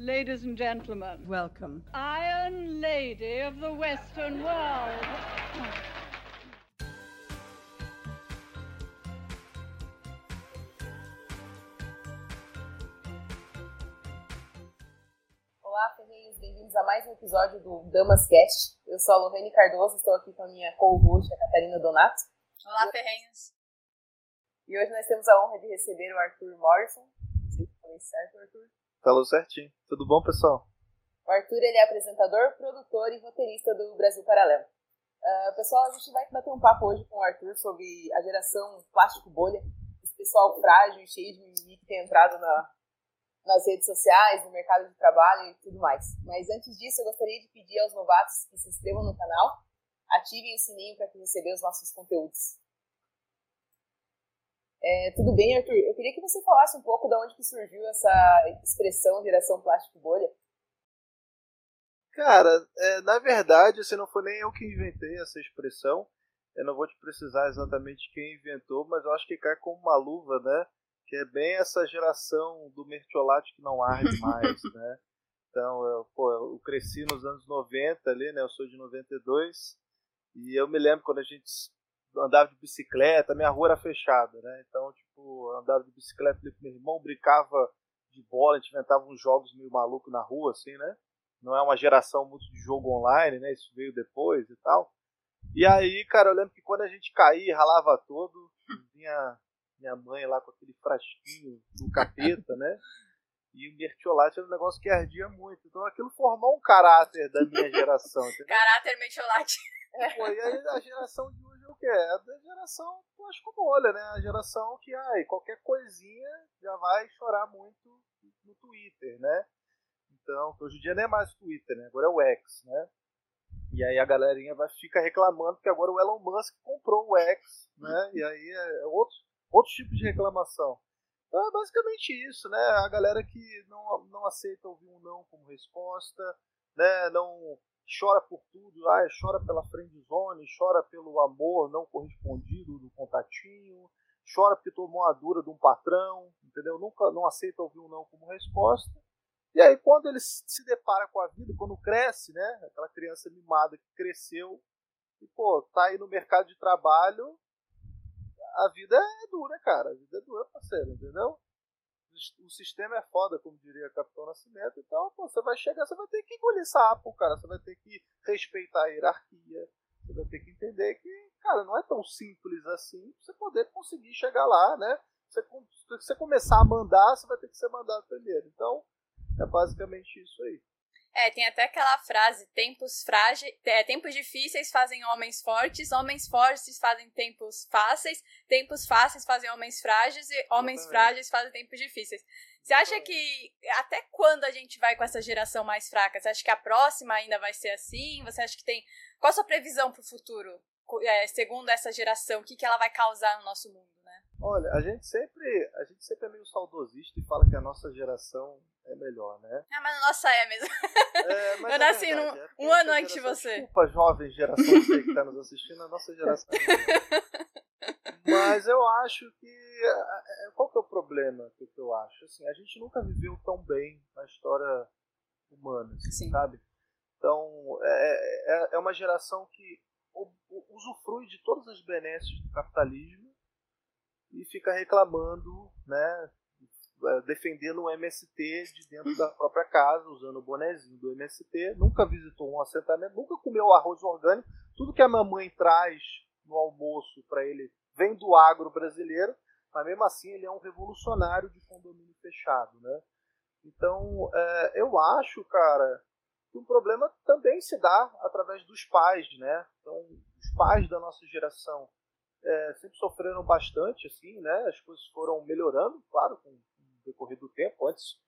Ladies and gentlemen, Welcome. Iron Lady of the Western World. Olá, ferreiros, bem-vindos a mais um episódio do Damas Cast. Eu sou a Lorraine Cardoso, estou aqui com a minha co-host, a Catarina Donato. Olá, ferrenhos. E hoje nós temos a honra de receber o Arthur Morrison. Não sei se falei certo, Arthur. Falou certinho. Tudo bom, pessoal? O Arthur ele é apresentador, produtor e roteirista do Brasil Paralelo. Ah, pessoal, a gente vai bater um papo hoje com o Arthur sobre a geração plástico bolha, esse pessoal frágil e cheio de mimimi que tem entrado na, nas redes sociais, no mercado de trabalho e tudo mais. Mas antes disso, eu gostaria de pedir aos novatos que se inscrevam no canal, ativem o sininho para receber os nossos conteúdos. É, tudo bem, Arthur? Eu queria que você falasse um pouco de onde que surgiu essa expressão geração plástico bolha. Cara, é, na verdade, assim, não foi nem eu que inventei essa expressão. Eu não vou te precisar exatamente quem inventou, mas eu acho que cai como uma luva, né? Que é bem essa geração do mertiolate que não arde mais, né? Então, eu, pô, eu cresci nos anos 90 ali, né? Eu sou de 92. E eu me lembro quando a gente andava de bicicleta, minha rua era fechada, né? Então, tipo, eu andava de bicicleta com meu irmão, brincava de bola, a gente inventava uns jogos meio malucos na rua, assim, né? Não é uma geração muito de jogo online, né? Isso veio depois e tal. E aí, cara, eu lembro que quando a gente caía, ralava todo, vinha minha mãe lá com aquele frasquinho do capeta, né? E o mertiolate era um negócio que ardia muito. Então aquilo formou um caráter da minha geração, entendeu? Caráter metiolate. Pô, e aí a geração de é quê? É da geração plástico bolha, né? A geração que, ai, qualquer coisinha já vai chorar muito no Twitter, né? Então, hoje em dia não é mais o Twitter, né? Agora é o X, né? E aí a galerinha vai ficar reclamando que agora o Elon Musk comprou o X, né? E aí é outro, outro tipo de reclamação. Então é basicamente isso, né? A galera que não, não aceita ouvir um não como resposta, né? Não chora por tudo, ah, chora pela friend zone, chora pelo amor não correspondido do contatinho, chora porque tomou a dura de um patrão, entendeu? Nunca não aceita ouvir um não como resposta. E aí quando ele se depara com a vida, quando cresce, né? Aquela criança mimada que cresceu e pô, tá aí no mercado de trabalho, a vida é dura, cara. A vida é dura, parceiro, entendeu? O sistema é foda, como diria Capitão Nascimento. Então, pô, você vai chegar, você vai ter que engolir sapo, cara. Você vai ter que respeitar a hierarquia. Você vai ter que entender que, cara, não é tão simples assim pra você poder conseguir chegar lá, né? Você, se você começar a mandar, você vai ter que ser mandado primeiro. Então, é basicamente isso aí. É, tem até aquela frase: tempos frágeis, é, tempos difíceis fazem homens fortes, homens fortes fazem tempos fáceis, tempos fáceis fazem homens frágeis e homens frágeis fazem tempos difíceis. Você acha que até quando a gente vai com essa geração mais fraca? Você acha que a próxima ainda vai ser assim? Você acha que tem. Qual a sua previsão para o futuro? É, segundo essa geração, o que, que ela vai causar no nosso mundo? Olha, a gente sempre, a gente sempre é meio saudosista e fala que a nossa geração é melhor, né? Ah, mas a nossa é mesmo. É, mas Eu é nasci verdade, num- é um ano antes de você. Desculpa, jovem geração que tá nos assistindo, a nossa geração. Mas eu acho que. é, é, Qual que é o problema que eu acho? Assim, a gente nunca viveu tão bem na história humana, assim, Sim. sabe? Então, é, é, é uma geração que usufrui de todas as benesses do capitalismo e fica reclamando, né? é, Defendendo o MST de dentro da própria casa, usando o bonezinho do MST, nunca visitou um assentamento, nunca comeu arroz orgânico, tudo que a mamãe traz no almoço para ele vem do agro brasileiro, mas mesmo assim ele é um revolucionário de condomínio fechado, né? Então, é, eu acho, cara, que o problema também se dá através dos pais, né? Então, os pais da nossa geração é, sempre sofreram bastante, assim, né? As coisas foram melhorando, claro, com o decorrer do tempo. Antes,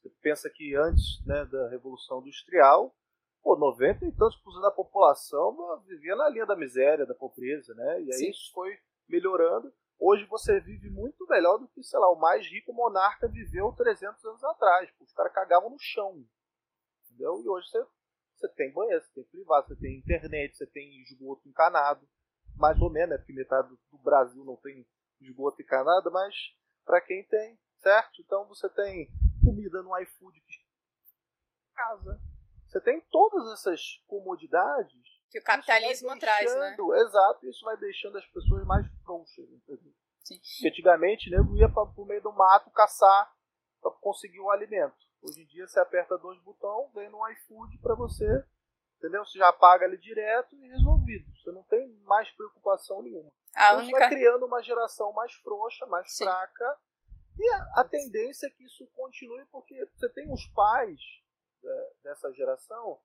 você pensa que antes né, da Revolução Industrial, pô, 90 e tantos por cento da população vivia na linha da miséria, da pobreza, né? E aí Sim. isso foi melhorando. Hoje você vive muito melhor do que, sei lá, o mais rico monarca viveu 300 anos atrás. Os caras cagavam no chão, entendeu? E hoje você, você tem banheiro, você tem privado, você tem internet, você tem esgoto encanado. Mais ou menos, né? Porque metade do- Brasil não tem esgoto encanado, mas para quem tem, certo? Então você tem comida no iFood que casa. Você tem todas essas comodidades que o capitalismo deixando, traz, né? Exato, isso vai deixando as pessoas mais frouxas. Sim. Porque antigamente, nego ia para o meio do mato caçar para conseguir o alimento. Hoje em dia você aperta dois botões, vem no iFood para você, entendeu? Você já paga ali direto e resolvido. Você não tem mais preocupação nenhuma. A então, única... vai criando uma geração mais frouxa, mais Sim. fraca. E a, a, tendência é que isso continue porque você tem os pais é, dessa geração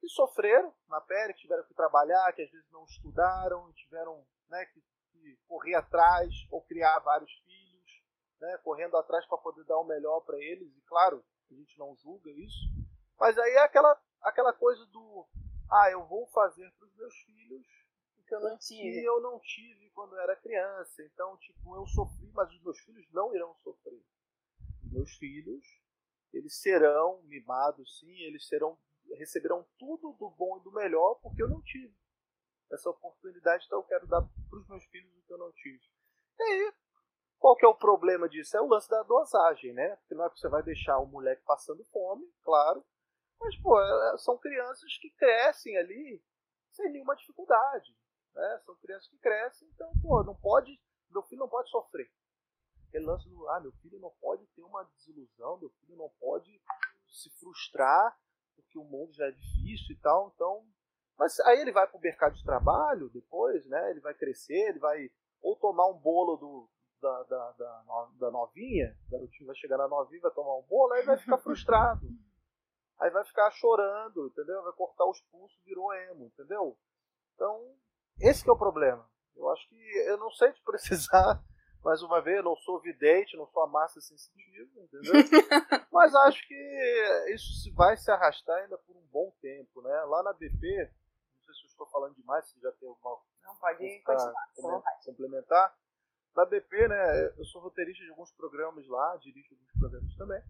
que sofreram na pele, que tiveram que trabalhar, que às vezes não estudaram, tiveram né, que, que correr atrás ou criar vários filhos, né, correndo atrás para poder dar o melhor para eles. E claro, a gente não julga isso, mas aí é aquela, aquela coisa do ah, eu vou fazer para os meus filhos que eu não tive. Que eu não tive quando era criança. Então, tipo, eu sofri, mas os meus filhos não irão sofrer. Os meus filhos, eles serão mimados, sim, eles serão receberão tudo do bom e do melhor porque eu não tive essa oportunidade, então eu quero dar para os meus filhos o que eu não tive. E aí, qual que é o problema disso? É o lance da dosagem, né? Porque não é que você vai deixar o moleque passando fome, claro, mas, pô, é, são crianças que crescem ali sem nenhuma dificuldade, né? São crianças que crescem, então, pô, não pode, meu filho não pode sofrer. Aquele lance do, ah, meu filho não pode ter uma desilusão, meu filho não pode se frustrar porque o mundo já é difícil e tal, então. Mas aí ele vai para o mercado de trabalho depois, né? Ele vai crescer, ele vai ou tomar um bolo do, da, da, da, da novinha, o garotinho vai chegar na novinha, vai tomar um bolo, aí vai ficar frustrado. Aí vai ficar chorando, entendeu? Vai cortar os pulsos, virou emo, entendeu? Então, esse é o problema. Eu acho que eu não sei de precisar mais uma vez, eu não sou vidente, não sou a massa sensitiva, entendeu? Mas acho que isso vai se arrastar ainda por um bom tempo, né? Lá na BP, não sei se eu estou falando demais, se já tem alguma não, pode continuar, complementar. Na BP, né, eu sou roteirista de alguns programas lá, dirijo alguns programas também.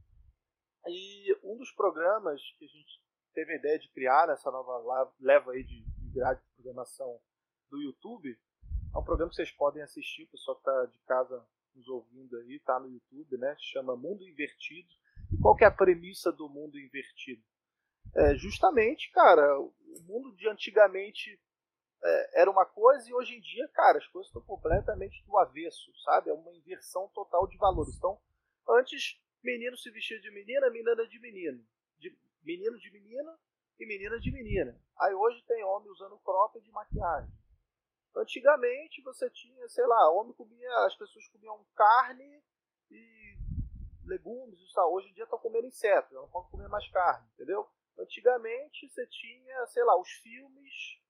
E um dos programas que a gente teve a ideia de criar nessa nova leva aí de, de grade de programação do YouTube é um programa que vocês podem assistir, o pessoal que está de casa nos ouvindo aí, tá no YouTube, né? Chama Mundo Invertido. E qual que é a premissa do mundo invertido? É justamente, cara, o mundo de antigamente é, era uma coisa e hoje em dia, cara, as coisas estão completamente do avesso, sabe? É uma inversão total de valores. Então, antes, menino se vestia de menina, menina de menino. De, menino de menina e menina de menina. Aí hoje tem homem usando cropped de maquiagem. Antigamente você tinha, sei lá, homem comia, as pessoas comiam carne e legumes e tal. Hoje em dia estão comendo insetos, não podem comer mais carne, entendeu? Antigamente você tinha, sei lá, os filmes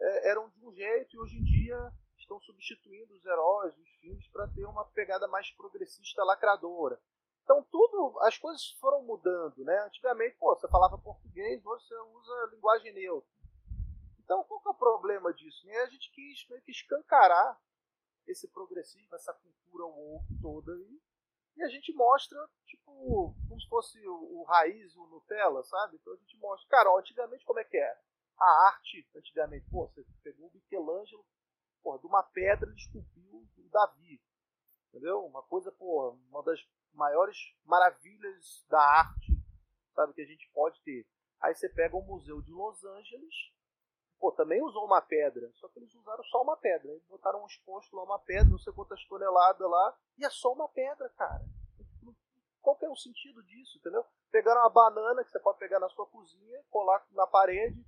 é, eram de um jeito e hoje em dia estão substituindo os heróis, os filmes, para ter uma pegada mais progressista, lacradora. Então tudo, as coisas foram mudando, né? Antigamente, pô, você falava português, hoje você usa linguagem neutra. Então, qual que é o problema disso? Né? A gente quis meio que escancarar esse progressismo, essa cultura woke toda aí. E a gente mostra, tipo, como se fosse o, o raiz, o Nutella, sabe? Então a gente mostra, cara, ó, antigamente como é que era? A arte, antigamente, pô, você pegou o Michelangelo, porra, de uma pedra ele esculpiu o Davi. Entendeu? Uma coisa, pô, uma das maiores maravilhas da arte, sabe, que a gente pode ter. Aí você pega o Museu de Los Angeles, pô, também usou uma pedra, só que eles usaram só uma pedra. Eles botaram um exposto lá, uma pedra, não sei quantas toneladas lá, e é só uma pedra, cara. Qual que é o sentido disso, entendeu? Pegaram uma banana que você pode pegar na sua cozinha, colar na parede,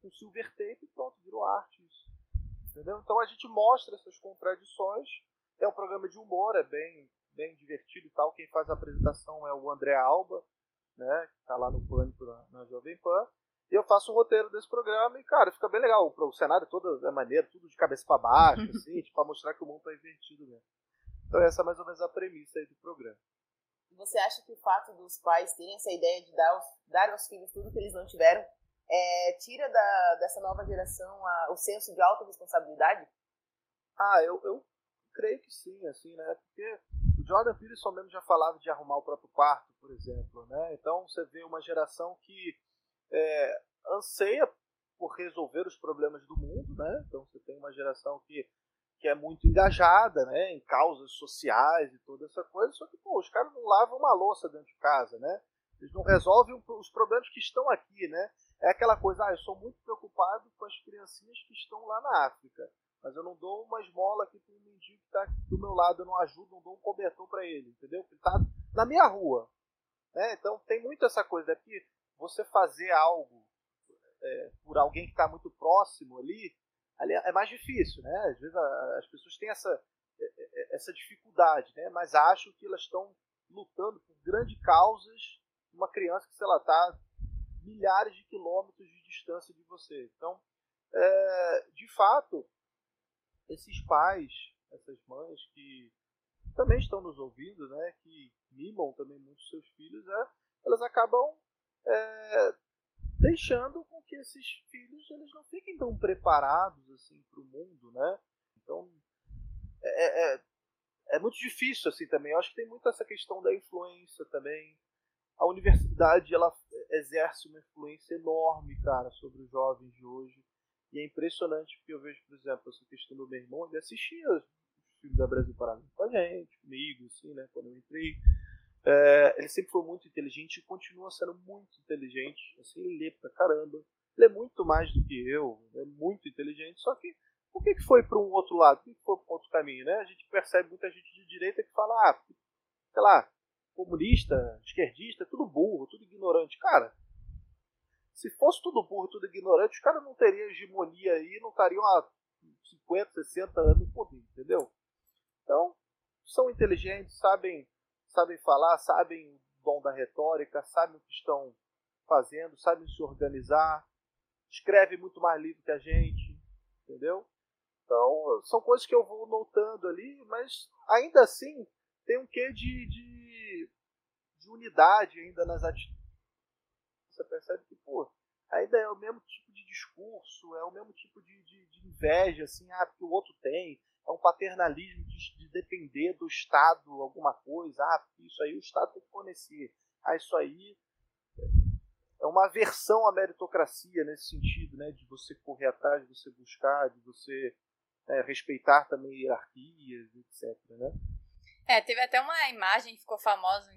com silver tape e pronto, virou arte isso. Entendeu? Então a gente mostra essas contradições. É um programa de humor, é bem, bem divertido e tal. Quem faz a apresentação é o André Alba, né? Que tá lá no Pânico na, na Jovem Pan. E eu faço o roteiro desse programa e, cara, fica bem legal. O cenário todo é maneiro, tudo de cabeça para baixo, assim, tipo, pra mostrar que o mundo tá invertido mesmo. Então essa é mais ou menos a premissa aí do programa. Você acha que o fato dos pais terem essa ideia de dar, aos, dar aos filhos tudo que eles não tiveram é, tira da, dessa nova geração a, o senso de autorresponsabilidade? Ah, eu, eu creio que sim, assim, né? Porque Jordan Peterson mesmo já falava de arrumar o próprio quarto, por exemplo, né? Então você vê uma geração que é, anseia por resolver os problemas do mundo, né? Então você tem uma geração que, que é muito engajada, né, em causas sociais e toda essa coisa, só que pô, os caras não lavam uma louça dentro de casa, né? Eles não resolvem os problemas que estão aqui, né? É aquela coisa, ah, eu sou muito preocupado com as criancinhas que estão lá na África, mas eu não dou uma esmola aqui para um mendigo que está do meu lado, eu não ajudo, não dou um cobertor para ele, entendeu? Ele está na minha rua. Né? Então tem muito essa coisa aqui, você fazer algo é, por alguém que está muito próximo ali, ali é mais difícil, né? Às vezes a, as pessoas têm essa, é, é, essa dificuldade, né? Mas acham que elas estão lutando por grandes causas uma criança que, sei lá, está milhares de quilômetros de distância de você. Então, é, de fato, esses pais, essas mães que também estão nos ouvindo, né, que mimam também muito seus filhos, é, elas acabam é, deixando com que esses filhos eles não fiquem tão preparados assim para o mundo, né? Então é, é, é, muito difícil assim também. Eu acho que tem muito essa questão da influência também. A universidade ela exerce uma influência enorme, cara, sobre os jovens de hoje. E é impressionante porque eu vejo, por exemplo, essa questão do meu irmão, ele assistia os filmes da Brasil Parada com a gente, comigo, assim, né, quando eu entrei. É, ele sempre foi muito inteligente e continua sendo muito inteligente. Assim, ele lê pra caramba. Ele é muito mais do que eu, é muito inteligente. Só que por que, que foi para um outro lado? Por que, que foi para um outro caminho? Né? A gente percebe muita gente de direita que fala, ah, sei lá, comunista, esquerdista, tudo burro, tudo ignorante. Cara, se fosse tudo burro, tudo ignorante, os caras não teriam hegemonia aí, não estariam há 50, 60 anos no poder, entendeu? Então, são inteligentes, sabem sabem falar, sabem o dom da retórica, sabem o que estão fazendo, sabem se organizar, escrevem muito mais livro que a gente, entendeu? Então, são coisas que eu vou notando ali, mas ainda assim tem um quê de, de, de unidade ainda nas atitudes. Você percebe que, pô, ainda é o mesmo tipo de discurso, é o mesmo tipo de, de, de inveja, assim, ah, porque o outro tem, é um paternalismo de, de, depender do Estado alguma coisa. Ah, isso aí o Estado tem que fornecer. Ah, isso aí é uma aversão à meritocracia nesse sentido, né? De você correr atrás, de você buscar, de você é, respeitar também hierarquias, etc. Né? É, teve até uma imagem que ficou famosa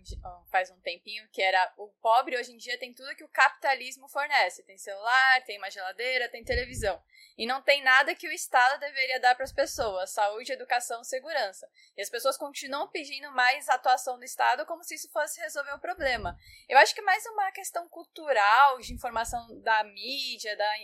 faz um tempinho, que era o pobre hoje em dia tem tudo que o capitalismo fornece. Tem celular, tem uma geladeira, tem televisão. E não tem nada que o Estado deveria dar para as pessoas: saúde, educação, segurança. E as pessoas continuam pedindo mais atuação do Estado como se isso fosse resolver o problema. Eu acho que é mais uma questão cultural, de informação da mídia, da,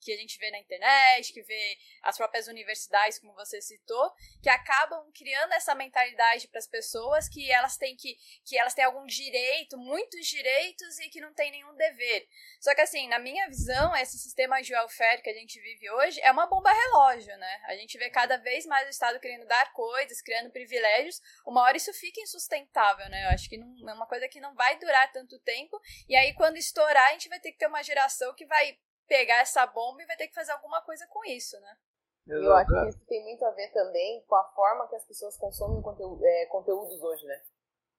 que a gente vê na internet, que vê as próprias universidades, como você citou, que acabam criando essa mentalidade para as pessoas que elas têm que, que elas têm algum direito, muitos direitos e que não têm nenhum dever. Só que assim, na minha visão, esse sistema de welfare que a gente vive hoje é uma bomba relógio, né? A gente vê cada vez mais o Estado querendo dar coisas, criando privilégios, uma hora isso fica insustentável, né? Eu acho que não, é uma coisa que não vai durar tanto tempo, e aí quando estourar, a gente vai ter que ter uma geração que vai pegar essa bomba e vai ter que fazer alguma coisa com isso, né? Eu acho que isso tem muito a ver também com a forma que as pessoas consomem conteúdo, é, conteúdos hoje, né?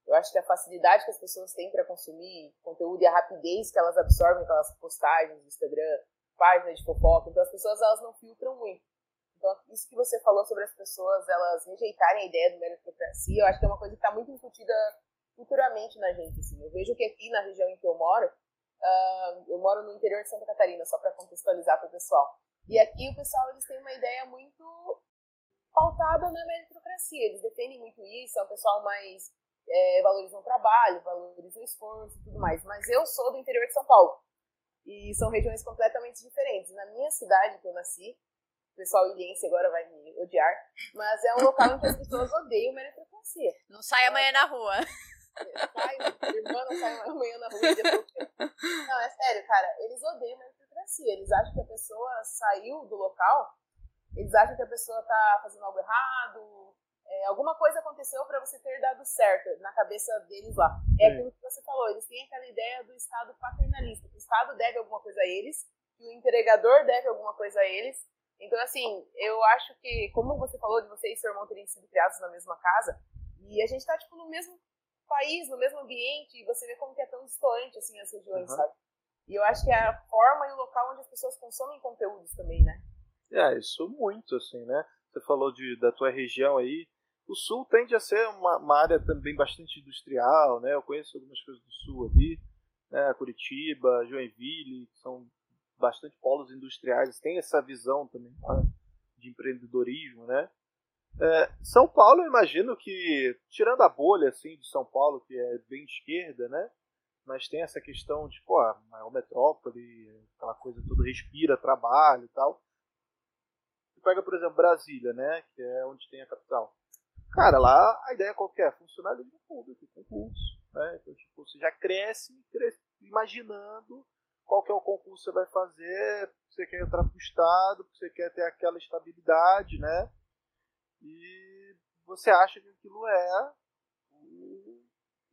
Eu acho que a facilidade que as pessoas têm para consumir conteúdo e a rapidez que elas absorvem aquelas postagens no Instagram, páginas de fofoca, então as pessoas elas não filtram muito. Então, isso que você falou sobre as pessoas elas rejeitarem a ideia do meritocracia, eu acho que é uma coisa que está muito incutida culturalmente na gente. Assim. Eu vejo que aqui na região em que eu moro, uh, eu moro no interior de Santa Catarina, só para contextualizar para o pessoal. E aqui o pessoal eles têm uma ideia muito pautada na meritocracia. Eles defendem muito isso, é um pessoal mais é, valoriza o trabalho, valoriza o esforço e tudo mais. Mas eu sou do interior de São Paulo. E são regiões completamente diferentes. Na minha cidade que eu nasci, o pessoal ilhense agora vai me odiar, mas é um local em que as pessoas odeiam meritocracia. Não sai amanhã na rua. Sai, não sai amanhã na rua e depois... Não, é sério, cara. Eles odeiam meritocracia meritocracia. Eles acham que a pessoa saiu do local, eles acham que a pessoa está fazendo algo errado, é, alguma coisa aconteceu para você ter dado certo na cabeça deles lá. É aquilo que você falou, eles têm aquela ideia do Estado paternalista, que o Estado deve alguma coisa a eles, que o entregador deve alguma coisa a eles. Então, assim, eu acho que, como você falou de você e seu irmão terem sido criados na mesma casa, e a gente está tipo, no mesmo país, no mesmo ambiente, e você vê como que é tão distante, assim, as regiões, uhum. sabe? E eu acho que é a forma e o local onde as pessoas consomem conteúdos também, né? É, isso muito, assim, né? Você falou de, da tua região aí. O sul tende a ser uma, uma área também bastante industrial, né? Eu conheço algumas coisas do sul ali. né, Curitiba, Joinville, que são bastante polos industriais, tem essa visão também tá, de empreendedorismo, né? É, São Paulo, eu imagino que, tirando a bolha assim de São Paulo, que é bem esquerda, né? Mas tem essa questão de, pô, a maior metrópole, aquela coisa tudo respira, trabalho e tal. Você pega, por exemplo, Brasília, né? Que é onde tem a capital. Cara, lá a ideia é? Funcionalismo público, concurso. Né? Então, tipo, você já cresce, cresce imaginando qual que é o concurso que você vai fazer, você quer entrar para o Estado, você quer ter aquela estabilidade, né? E você acha que aquilo é o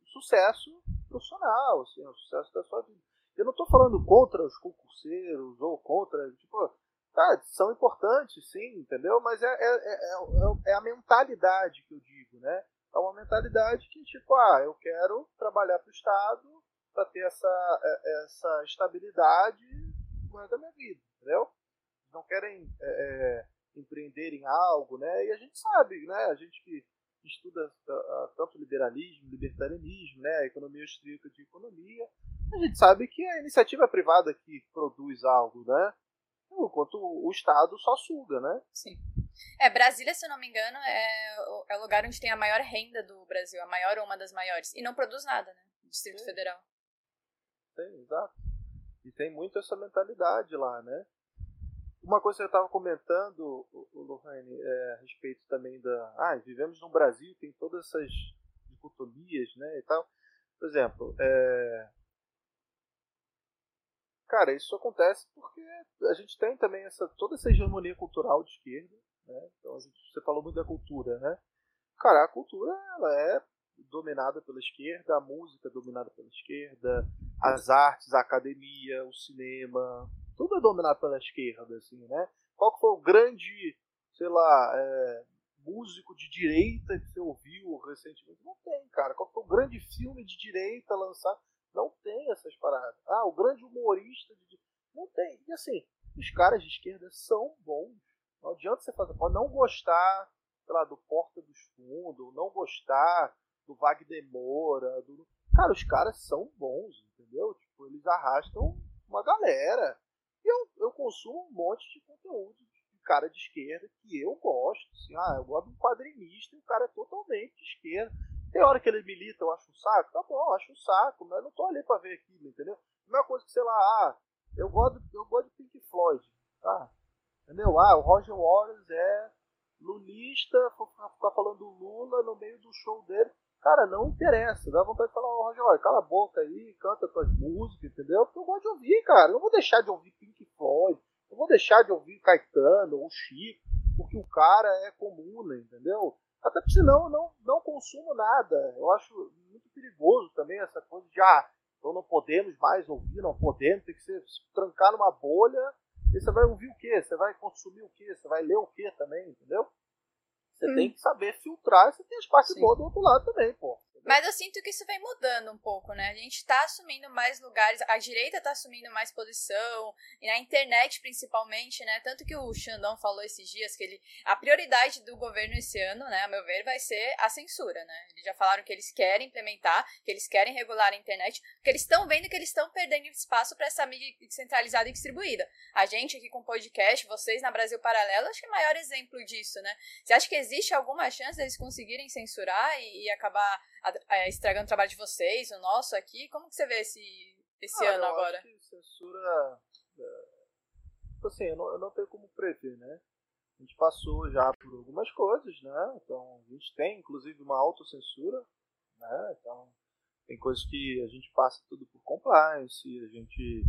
sucesso profissional, assim, o sucesso da sua vida. Eu não estou falando contra os concurseiros ou contra, tipo, tá, são importantes, sim, entendeu? Mas é, é, é, é, a mentalidade que eu digo, né? É uma mentalidade que, tipo, ah, eu quero trabalhar para o Estado para ter essa, essa estabilidade da minha vida, entendeu? Não querem é, empreender em algo, né? E a gente sabe, né? A gente que estuda uh, tanto liberalismo, libertarianismo, né? A economia austríaca de economia, a gente sabe que é a iniciativa privada que produz algo, né? Enquanto o Estado só suga, né? Sim. É, Brasília, se eu não me engano, é, é o lugar onde tem a maior renda do Brasil, a maior ou uma das maiores. E não produz nada, né? Distrito Sim. Federal. Tem, exato. E tem muito essa mentalidade lá, né? Uma coisa que eu estava comentando, Lohane, é, a respeito também da. Ah, vivemos no Brasil, tem todas essas dicotomias, né? E tal. Por exemplo, é... cara, isso acontece porque a gente tem também essa, toda essa hegemonia cultural de esquerda, né? Então, gente, você falou muito da cultura, né? Cara, a cultura ela é dominada pela esquerda, a música é dominada pela esquerda, as artes, a academia, o cinema, tudo é dominado pela esquerda, assim, né? Qual que foi o grande, sei lá, é, músico de direita que você ouviu recentemente? Não tem, cara. Qual que foi o grande filme de direita lançado? Não tem essas paradas. Ah, o grande humorista de Não tem. E assim, os caras de esquerda são bons. Não adianta você fazer. Pode não gostar, sei lá, do Porta dos Fundos, não gostar do Wagner Moura. Do... Cara, os caras são bons, entendeu? Tipo, eles arrastam uma galera. Eu, eu consumo um monte de conteúdo de cara de esquerda que eu gosto. Assim, ah, eu gosto de um quadrinista e o cara é totalmente de esquerda. Tem hora que ele milita, eu acho um saco, tá bom, eu acho um saco, mas eu não tô ali pra ver aquilo, entendeu? A mesma coisa que, sei lá, ah, eu gosto, eu gosto de Pink Floyd, tá? Entendeu? Ah, o Roger Waters é lulista, ficar falando do Lula no meio do show dele. Cara, não interessa. Dá vontade de falar, ô Roger, olha, cala a boca aí, canta tuas músicas, entendeu? Porque eu gosto de ouvir, cara. Eu não vou deixar de ouvir Pink Floyd, não vou deixar de ouvir Caetano ou Chico, porque o cara é comum, entendeu? Até porque senão eu não, não consumo nada. Eu acho muito perigoso também essa coisa de, ah, então não podemos mais ouvir, não podemos, tem que se trancar numa bolha. E você vai ouvir o quê? Você vai consumir o quê? Você vai ler o quê também, entendeu? Você hum. tem que saber filtrar e você tem as partes Sim. boas do outro lado também, pô. Mas eu sinto que isso vem mudando um pouco, né? A gente tá assumindo mais lugares, a direita tá assumindo mais posição, e na internet principalmente, né? Tanto que o Xandão falou esses dias que ele. A prioridade do governo esse ano, né, a meu ver, vai ser a censura, né? Eles já falaram que eles querem implementar, que eles querem regular a internet, porque eles estão vendo que eles estão perdendo espaço para essa mídia centralizada e distribuída. A gente aqui com podcast, vocês na Brasil Paralelo, acho que é o maior exemplo disso, né? Você acha que existe alguma chance deles conseguirem censurar e, e acabar estragando o trabalho de vocês, o nosso aqui. Como que você vê esse, esse ah, ano eu agora? Acho que censura. É, tipo assim, eu não, eu não tenho como prever, né? A gente passou já por algumas coisas, né? Então a gente tem inclusive uma autocensura, né? Então tem coisas que a gente passa tudo por compliance, a gente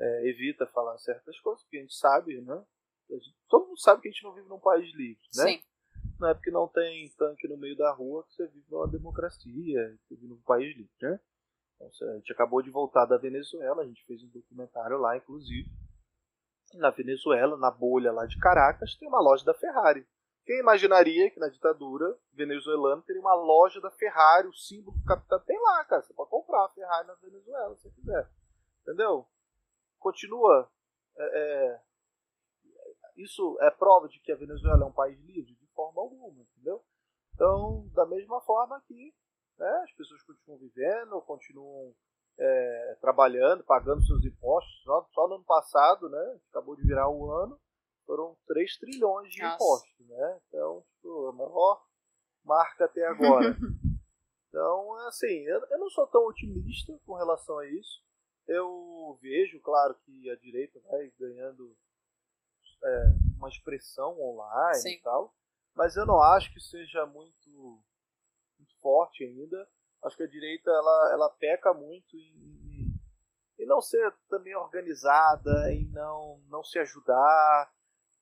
é, evita falar certas coisas, porque a gente sabe, né? Gente, todo mundo sabe que a gente não vive num país livre, né? Sim não é porque não tem tanque no meio da rua que você vive numa democracia, você vive num país livre, né? Então, a gente acabou de voltar da Venezuela, a gente fez um documentário lá, inclusive. Na Venezuela, na bolha lá de Caracas, tem uma loja da Ferrari. Quem imaginaria que na ditadura venezuelana teria uma loja da Ferrari, o símbolo do capital? Tem lá, cara. Você pode comprar a Ferrari na Venezuela se você quiser. Entendeu? Continua. É, é, isso é prova de que a Venezuela é um país livre? Forma alguma, entendeu? Então, da mesma forma que né, as pessoas continuam vivendo, continuam é, trabalhando, pagando seus impostos. Só, só, no ano passado, né? Acabou de virar o ano, foram 3 trilhões de Nossa. impostos, né? Então, tipo, a maior marca até agora. então, assim, eu, eu não sou tão otimista com relação a isso. Eu vejo, claro, que a direita vai ganhando é, uma expressão online Sim. e tal, mas eu não acho que seja muito, muito forte ainda. Acho que a direita ela, ela peca muito em, em não ser também organizada, em não, não se ajudar.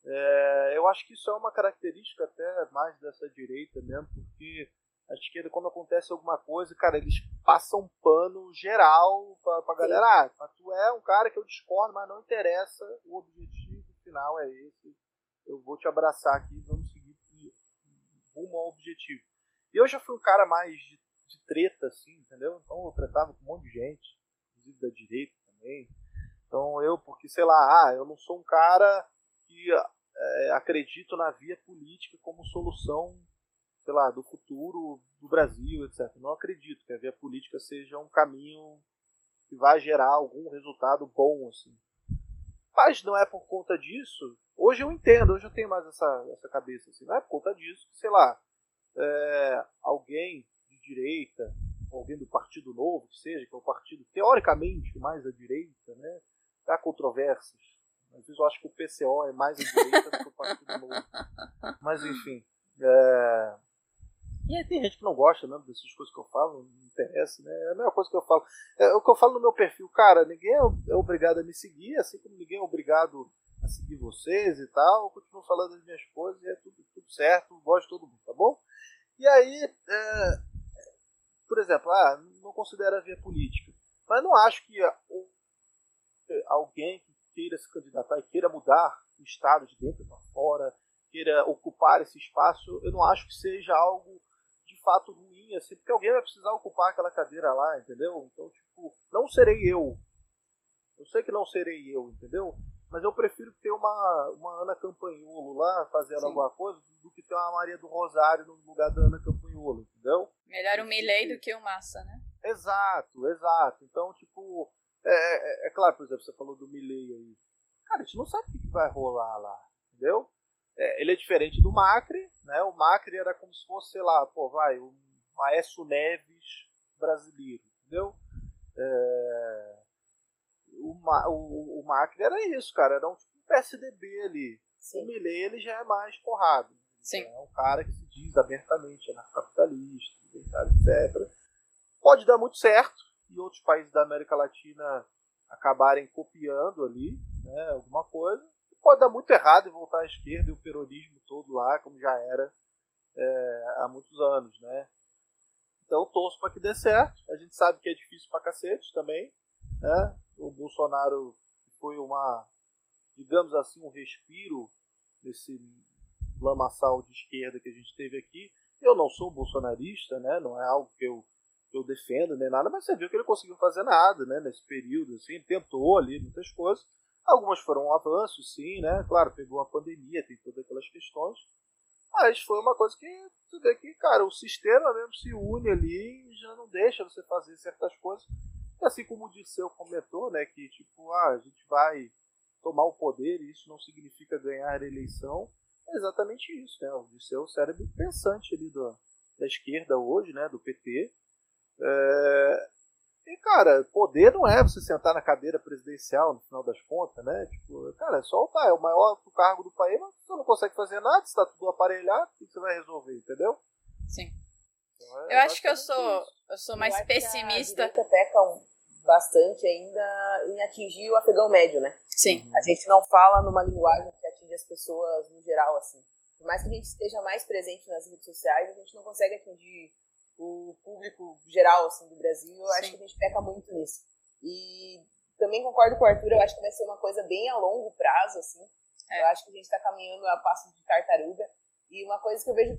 É, eu acho que isso é uma característica até mais dessa direita mesmo, porque a esquerda, quando acontece alguma coisa, cara, eles passam pano geral pra, pra galera. Ah, tu é um cara que eu discordo, mas não interessa, o objetivo final é esse. Eu vou te abraçar aqui, vamos rumo ao objetivo. E eu já fui um cara mais de, de treta, assim, entendeu? Então eu tratava com um monte de gente, inclusive da direita também. Então eu, porque sei lá, ah, eu não sou um cara que é, acredito na via política como solução, sei lá, do futuro do Brasil, etc. Não acredito que a via política seja um caminho que vai gerar algum resultado bom, assim. Mas não é por conta disso. Hoje eu entendo, hoje eu tenho mais essa, essa cabeça assim. Não é por conta disso que, sei lá, é, alguém de direita, alguém do Partido Novo, que seja, que é o partido teoricamente mais à direita, né? Há controvérsias. Às vezes eu acho que o PCO é mais à direita do que o Partido Novo. Mas enfim. É... E aí tem gente que não gosta né, dessas coisas que eu falo, não interessa, né? É a mesma coisa que eu falo. É o que eu falo no meu perfil, cara, ninguém é obrigado a me seguir, assim como ninguém é obrigado a seguir vocês e tal. Eu continuo falando as minhas coisas e é tudo, tudo certo, gosto de todo mundo, tá bom? E aí, é, por exemplo, ah, não considero a via política. Mas não acho que alguém que queira se candidatar e queira mudar o Estado de dentro para fora, queira ocupar esse espaço, eu não acho que seja algo fato ruim, assim, porque alguém vai precisar ocupar aquela cadeira lá, entendeu? Então, tipo, não serei eu. Eu sei que não serei eu, entendeu? Mas eu prefiro ter uma, uma Ana Campanholo lá fazendo Sim. alguma coisa do que ter uma Maria do Rosário no lugar da Ana Campanholo, entendeu? Melhor o Milley do que o Massa, né? Exato, exato. Então, tipo, é, é, é, claro, por exemplo, você falou do Milley aí. Cara, a gente não sabe o que vai rolar lá, entendeu? É, ele é diferente do Macri, né? O Macri era como se fosse, sei lá, pô, vai, o Maestro Neves brasileiro, entendeu? É, o, o, o Macri era isso, cara, era um, tipo, um PSDB ali. Sim. O Milley, ele já é mais porrado. Sim. É um cara que se diz abertamente anarcocapitalista, etc. Pode dar muito certo e outros países da América Latina acabarem copiando ali né, alguma coisa. Pode dar muito errado e voltar à esquerda e o peronismo todo lá, como já era é, há muitos anos, né? Então torço para que dê certo. A gente sabe que é difícil pra cacete também, né? O Bolsonaro foi uma, digamos assim, um respiro nesse lamaçal de esquerda que a gente teve aqui. Eu não sou bolsonarista, né? Não é algo que eu, que eu defendo nem nada, mas você viu que ele conseguiu fazer nada, né? Nesse período, assim, tentou ali muitas coisas. Algumas foram avanços, sim, né? Claro, pegou a pandemia, tem todas aquelas questões. Mas foi uma coisa que tu vê que, cara, o sistema mesmo se une ali e já não deixa você fazer certas coisas. E assim como o Disseu comentou, né? Que tipo, ah, a gente vai tomar o poder e isso não significa ganhar a eleição. É exatamente isso, né? O Disseu é o cérebro pensante ali do, da esquerda hoje, né? Do PT. É, e, cara, poder não é você sentar na cadeira presidencial, no final das contas, né? Tipo, cara, é só o é o maior cargo do país, mas você não consegue fazer nada, está tudo aparelhado, o que você vai resolver, entendeu? Sim. Então, é, eu acho que eu sou, eu sou mais eu pessimista. Que a peca um, bastante ainda em atingir o afegão médio, né? Sim. A gente não fala numa linguagem que atinge as pessoas no geral, assim. Por mais que a gente esteja mais presente nas redes sociais, a gente não consegue atingir o público geral assim, do Brasil, eu Sim. acho que a gente peca muito nisso. E também concordo com o Arthur, eu acho que vai ser uma coisa bem a longo prazo, assim. É. Eu acho que a gente está caminhando a passo de tartaruga. E uma coisa que eu vejo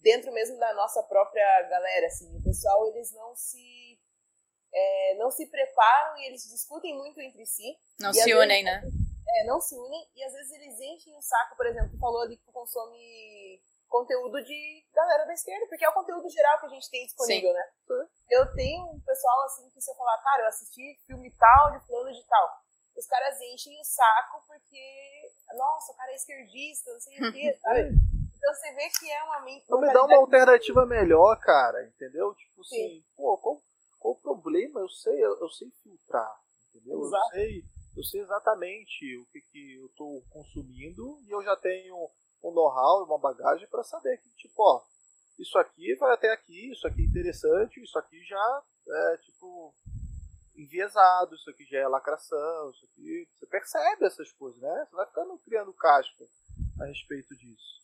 dentro mesmo da nossa própria galera, assim, o pessoal, eles não se é, não se preparam e eles discutem muito entre si. Não se unem, vezes, né? É, não se unem e às vezes eles enchem o saco, por exemplo, falou ali que consome conteúdo de galera da esquerda, porque é o conteúdo geral que a gente tem disponível, Sim. né? eu tenho um pessoal assim que se eu falar, cara, eu assisti filme tal, de plano de tal, os caras enchem o saco porque, nossa, o cara é esquerdista, não sei o quê, sabe? Então você vê que é uma mente. Não me dá uma alternativa melhor, cara, entendeu? Tipo assim, Sim. pô, qual, qual o problema? Eu sei, eu, eu sei filtrar, entendeu? Exato. Eu sei, eu sei exatamente o que, que eu tô consumindo e eu já tenho um know-how e uma bagagem para saber que, tipo, ó, isso aqui vai até aqui, isso aqui é interessante, isso aqui já é, tipo, enviesado, isso aqui já é lacração, isso aqui. Você percebe essas coisas, né? Você vai ficando criando casca a respeito disso.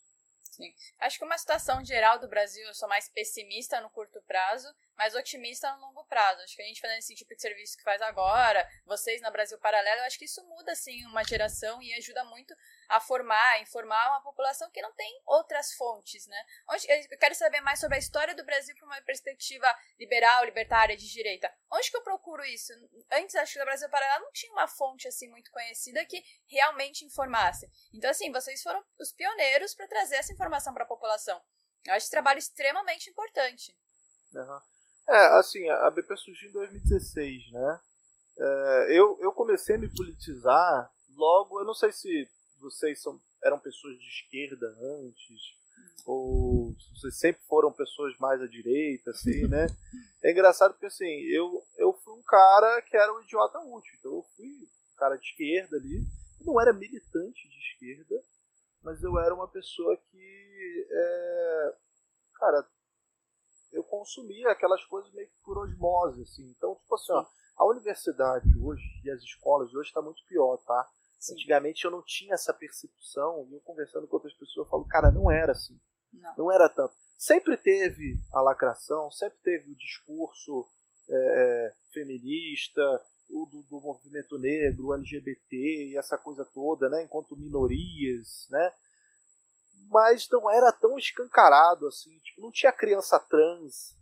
Sim. Acho que uma situação geral do Brasil, eu sou mais pessimista no curto prazo, mas otimista no longo prazo. Acho que a gente fazendo esse tipo de serviço que faz agora, vocês na Brasil Paralelo, eu acho que isso muda, assim, uma geração e ajuda muito a formar, informar uma população que não tem outras fontes, né? Onde, eu quero saber mais sobre a história do Brasil para uma perspectiva liberal, libertária, de direita. Onde que eu procuro isso? Antes, acho que no Brasil Paralelo não tinha uma fonte, assim, muito conhecida que realmente informasse. Então, assim, vocês foram os pioneiros para trazer essa informação para a população. Eu acho esse trabalho extremamente importante. Uhum. É, assim, a BP surgiu em 2016, né? É, eu, eu comecei a me politizar logo, eu não sei se vocês são, eram pessoas de esquerda antes, ou se vocês sempre foram pessoas mais à direita, assim, né? É engraçado porque, assim, eu, eu fui um cara que era um idiota útil, então eu fui um cara de esquerda ali, eu não era militante de esquerda, mas eu era uma pessoa que, é, cara, eu consumia aquelas coisas meio que por osmose, assim. Então, tipo assim, ó, a universidade hoje e as escolas de hoje está muito pior, tá? Sim. Antigamente eu não tinha essa percepção, e eu conversando com outras pessoas, eu falo, cara, não era assim. Não, não era tanto. Sempre teve a lacração, sempre teve o discurso é, é feminista, o do, do, movimento negro, o LGBT e essa coisa toda, né? Enquanto minorias, né? Mas não era tão escancarado assim. Tipo, não tinha criança trans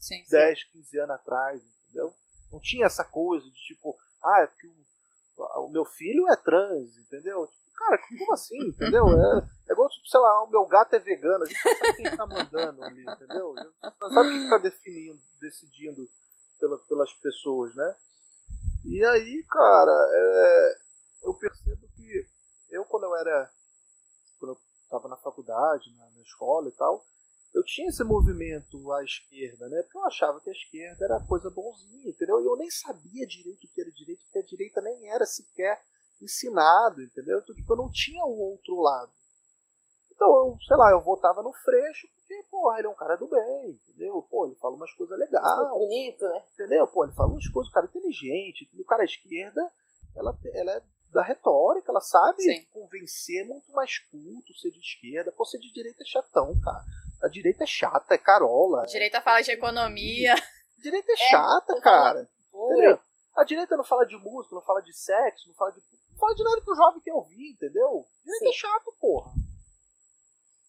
sim, 10, sim. 15 anos atrás, entendeu? Não tinha essa coisa de tipo, ah, é porque o, o meu filho é trans, entendeu? Tipo, cara, como assim, entendeu? É, é igual, tipo, sei lá, o meu gato é vegano, a gente não sabe quem tá mandando ali, entendeu? Não sabe quem tá definindo, decidindo pela, pelas pessoas, né? E aí, cara, é, eu percebo que eu, quando eu era estava na faculdade, na, na, escola e tal, eu tinha esse movimento à esquerda, né? Porque eu achava que a esquerda era coisa bonzinha, entendeu? E eu nem sabia direito o que era direito, porque a direita nem era sequer ensinado, entendeu? Então, tipo, eu não tinha o outro lado. Então, eu, sei lá, eu votava no Freixo porque, porra, ele é um cara do bem, entendeu? Pô, ele fala umas coisas legais. Bonito, né? Entendeu? Pô, ele fala umas coisas, o cara é inteligente. O cara à esquerda, ela, ela é da retórica, ela sabe Sim. convencer muito mais culto, ser de esquerda. Pô, ser de direita é chatão, cara. A direita é chata, é carola. A direita é... fala de economia. A direita é, é chata, cara. Entendeu? A direita não fala de música, não fala de sexo, não fala de. Não fala de nada que o jovem quer ouvir, entendeu? A direita é Sim. é chato, porra.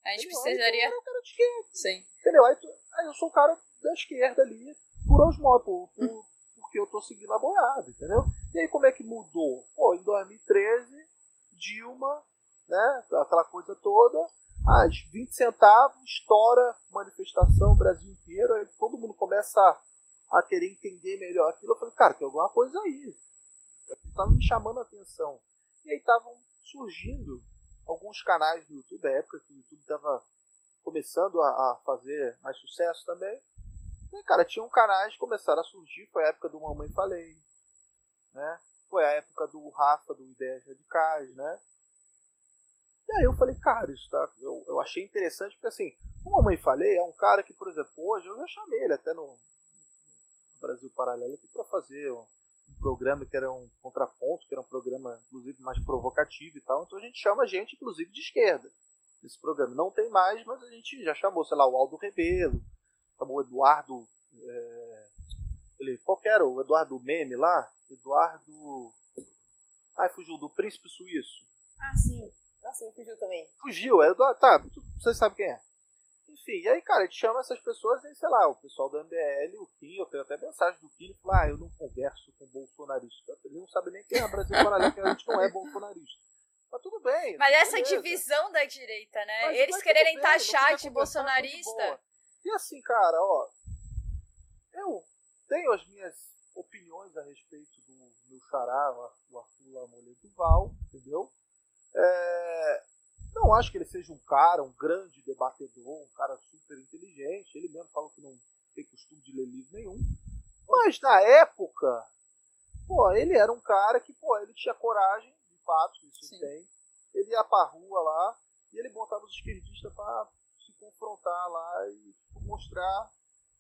A gente entendeu? precisaria. Aí, cara de esquerda. Sim. Entendeu? Aí, aí eu sou um cara da esquerda ali, por osmose, por, por, porque eu tô seguindo a boiada, entendeu? E aí como é que mudou? Pô, em 2013, Dilma, né, aquela coisa toda, às 20 centavos, estoura manifestação Brasil inteiro, aí todo mundo começa a, querer entender melhor aquilo. Eu falei, cara, tem alguma coisa aí. Tava me chamando a atenção. E aí estavam surgindo alguns canais do YouTube, época que o YouTube estava começando a, a, fazer mais sucesso também. E, cara, tinham canais que começaram a surgir, foi a época do Mamãe Falei, né? Foi a época do Rafa, do Ideias Radicais, né? E aí eu falei, cara, isso tá, eu, eu achei interessante, porque assim, como a mãe falei, é um cara que, por exemplo, hoje eu já chamei ele até no, Brasil Paralelo aqui para fazer um, um, programa que era um contraponto, que era um programa, inclusive, mais provocativo e tal. Então a gente chama gente, inclusive, de esquerda nesse programa. Não tem mais, mas a gente já chamou, sei lá, o Aldo Rebelo, o Eduardo. É, ele, qual que era? O Eduardo Meme lá? Eduardo. Ai, fugiu, do Príncipe Suíço. Ah, sim. Nossa, ele fugiu também. Fugiu, é Eduardo. Tá, você sabe quem é. Enfim, e aí, cara, a gente chama essas pessoas e, sei lá, o pessoal do MBL, o Kim, eu tenho até mensagem do Kim, ele fala, ah, eu não converso com bolsonarista. Ele não sabe nem quem é Brasil Paralelo, que a gente não é bolsonarista. Mas tudo bem. Mas essa beleza. divisão da direita, né? Mas, Eles quererem taxar de bolsonarista. E assim, cara, ó, eu tenho as minhas opiniões a respeito do meu xará, o Arthur Lamolle Duval, entendeu? É, não acho que ele seja um cara, um grande debatedor, um cara super inteligente. Ele mesmo falou que não tem costume de ler livro nenhum. Mas na época, pô, ele era um cara que, pô, ele tinha coragem, de fato, isso Sim. tem. Ele ia pra rua lá e ele botava os esquerdistas para se confrontar lá e mostrar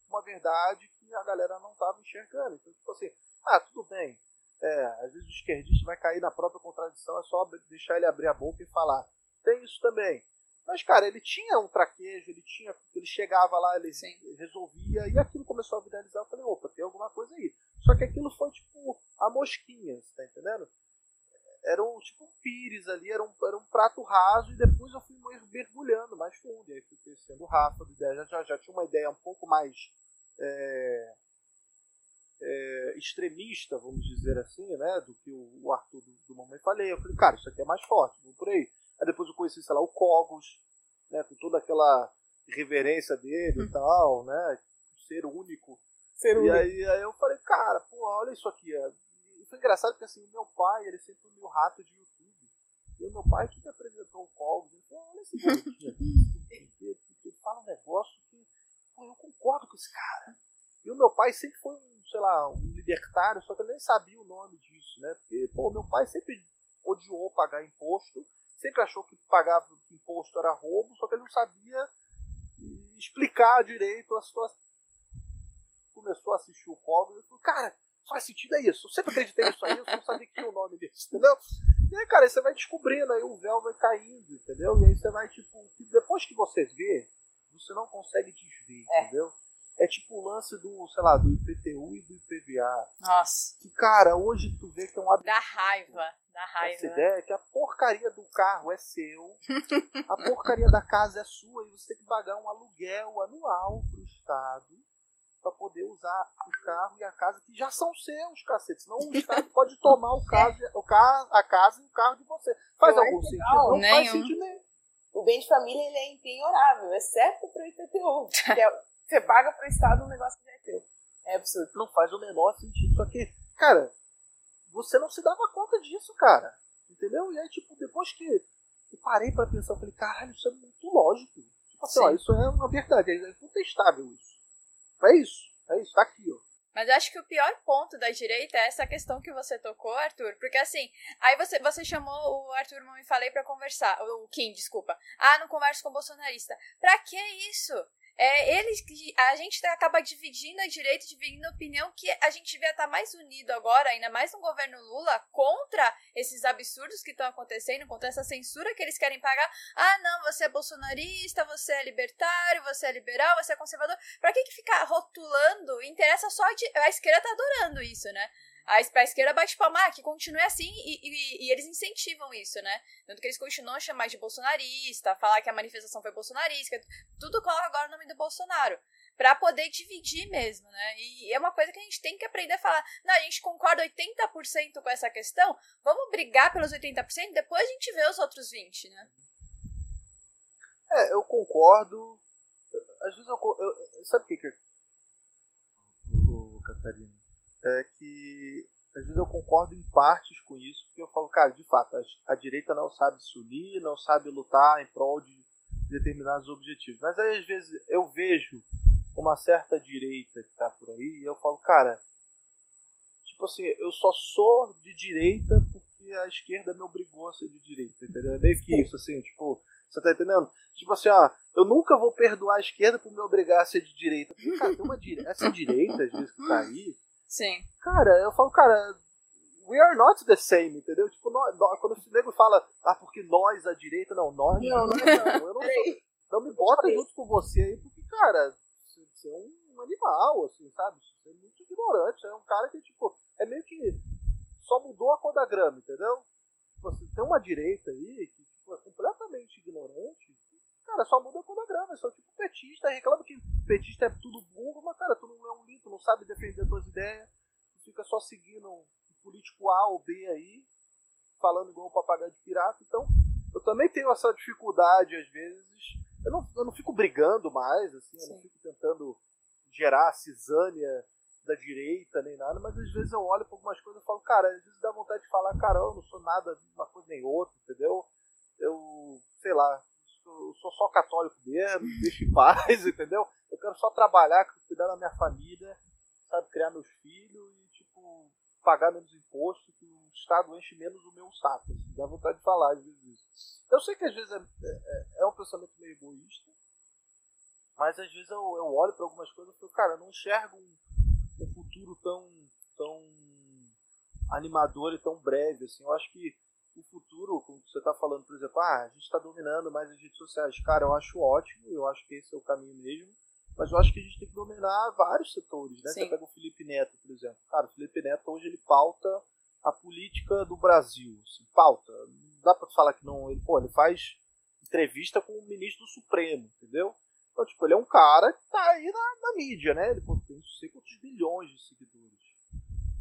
uma verdade que a galera não estava enxergando. Então, tipo assim, ah, tudo bem. É, às vezes o esquerdista vai cair na própria contradição, é só deixar ele abrir a boca e falar. Tem isso também. Mas, cara, ele tinha um traquejo, ele tinha. Ele chegava lá, ele Sim. resolvia, e aquilo começou a viralizar. Eu falei, opa, tem alguma coisa aí. Só que aquilo foi tipo a mosquinha, você tá entendendo? Era um tipo um pires ali, era um, era um prato raso, e depois eu fui mergulhando mais fundo. E aí fui crescendo o Rafa, já, já, já tinha uma ideia um pouco mais é, é, extremista, vamos dizer assim, né? Do que o, Arthur do, do Mamãe Falei. Eu falei, cara, isso aqui é mais forte, vamos por aí. Aí depois eu conheci, sei lá, o Cogos, né? Com toda aquela reverência dele e hum. tal, né? Ser único. Ser único. E aí, aí eu falei, cara, pô, olha isso aqui. É. Engraçado porque assim, o meu pai, ele sempre foi meu rato de YouTube. E o meu pai que me apresentou o Cogos, ele falou, olha esse aqui, ele fala um negócio que pô, eu concordo com esse cara. E o meu pai sempre foi um, sei lá, um libertário, só que eu nem sabia o nome disso, né? Porque, pô, meu pai sempre odiou pagar imposto, sempre achou que pagar imposto era roubo, só que ele não sabia explicar direito a situação. Começou a assistir o Cogos e falou, cara, faz sentido é isso. Eu sempre acreditei nisso aí, eu não sabia que tinha o nome disso, entendeu? E aí, cara, você vai descobrindo, aí o véu vai caindo, entendeu? E aí você vai, tipo, depois que você vê, você não consegue desver, é. entendeu? É tipo o lance do, sei lá, do IPTU e do IPVA. Nossa. Que, cara, hoje tu vê que é um absurdo. Dá raiva, dá raiva. Essa ideia é que a porcaria do carro é seu, a porcaria da casa é sua e você tem que pagar um aluguel anual pro Estado para poder usar o carro e a casa que já são seus, cacete. Senão o Estado pode tomar o, carro, o carro, a casa e o carro de você. Faz não algum é sentido? Não nenhum. faz sentido nenhum o bem de família ele é impenhorável, exceto para o IPTU. É, você paga para o Estado um negócio que já é teu. É absurdo. Não faz o menor sentido. Só que, cara, você não se dava conta disso, cara. Entendeu? E aí, tipo, depois que eu parei para pensar, eu falei, caralho, isso é muito lógico. Tipo assim, ó, isso é uma verdade, é incontestável isso. É isso, é isso, tá aqui, ó. Mas eu acho que o pior ponto da direita é essa questão que você tocou, Arthur. Porque assim, aí você, você chamou o Arthur me falei para conversar. O Kim, desculpa. Ah, não converso com o bolsonarista. Pra que isso? É, eles a gente acaba dividindo a direita, dividindo a opinião que a gente devia estar mais unido agora, ainda mais no governo Lula, contra esses absurdos que estão acontecendo, contra essa censura que eles querem pagar. Ah, não, você é bolsonarista, você é libertário, você é liberal, você é conservador. Pra que, que ficar rotulando? Interessa só a, a esquerda tá adorando isso, né? A, a esquerda bate palma, ah, que continue assim, e, e, e, eles incentivam isso, né? Tanto que eles continuam a chamar de bolsonarista, falar que a manifestação foi bolsonarista, tudo coloca agora o nome do Bolsonaro. Pra poder dividir mesmo, né? E é uma coisa que a gente tem que aprender a falar. Não, a gente concorda 80% com essa questão, vamos brigar pelos 80%, depois a gente vê os outros 20%, né? É, eu concordo. Às vezes eu. eu sabe o que, que. Catarina é que às vezes eu concordo em partes com isso, porque eu falo, cara, de fato, a, a direita não sabe se unir, não sabe lutar em prol de determinados objetivos. Mas aí, às vezes eu vejo uma certa direita que está por aí e eu falo, cara, tipo assim, eu só sou de direita porque a esquerda me obrigou a ser de direita, entendeu? É meio que isso, assim, tipo, você tá entendendo? Tipo assim, ó, eu nunca vou perdoar a esquerda por me obrigar a ser de direita. Porque, cara, tem uma direita, essa direita, às vezes, que tá aí, Sim. Cara, eu falo, cara, we are not the same, entendeu? Tipo, nós, nós, quando o nego fala, ah, porque nós, a direita, não, nós não, não, não, eu não sou, não me bota junto com você aí, porque, cara, você é um animal, assim, sabe? Você é muito ignorante, é um cara que, tipo, é meio que só mudou a cor da grama, entendeu? Você tipo assim, tem uma direita aí que tipo, é completamente ignorante, cara, só muda a da grama, é só tipo petista, reclama que petista é tudo burro, mas, cara, tu não é um lito, não sabe defender tuas ideias, tu fica só seguindo um político A ou B aí, falando igual um papagaio de pirata, então eu também tenho essa dificuldade às vezes, eu não, eu não fico brigando mais, assim, Sim. eu não fico tentando gerar a cisânia da direita nem nada, mas às vezes eu olho para algumas coisas e falo, cara, às vezes dá vontade de falar, cara, eu não sou nada uma coisa nem outra, entendeu? Eu, sei lá, eu sou só católico mesmo, deixa em paz, entendeu? Eu quero só trabalhar, cuidar da minha família, sabe, criar meus filhos e, tipo, pagar menos imposto, que o Estado enche menos o meu saco. Assim, dá vontade de falar às vezes isso. Eu sei que às vezes é, é, é um pensamento meio egoísta, mas às vezes eu, eu olho para algumas coisas e falo, cara, eu não enxergo um, um futuro tão, tão animador e tão breve. Assim. Eu acho que o futuro, como você está falando, por exemplo, ah, a gente está dominando mais as redes sociais. Cara, eu acho ótimo, eu acho que esse é o caminho mesmo. Mas eu acho que a gente tem que dominar vários setores, né? Sim. Você pega o Felipe Neto, por exemplo. Cara, o Felipe Neto hoje ele pauta a política do Brasil. Assim, pauta. Não dá para falar que não. Ele, pô, ele faz entrevista com o ministro do Supremo, entendeu? Então, tipo, ele é um cara que tá aí na, na mídia, né? Ele pô, tem não sei quantos bilhões de seguidores.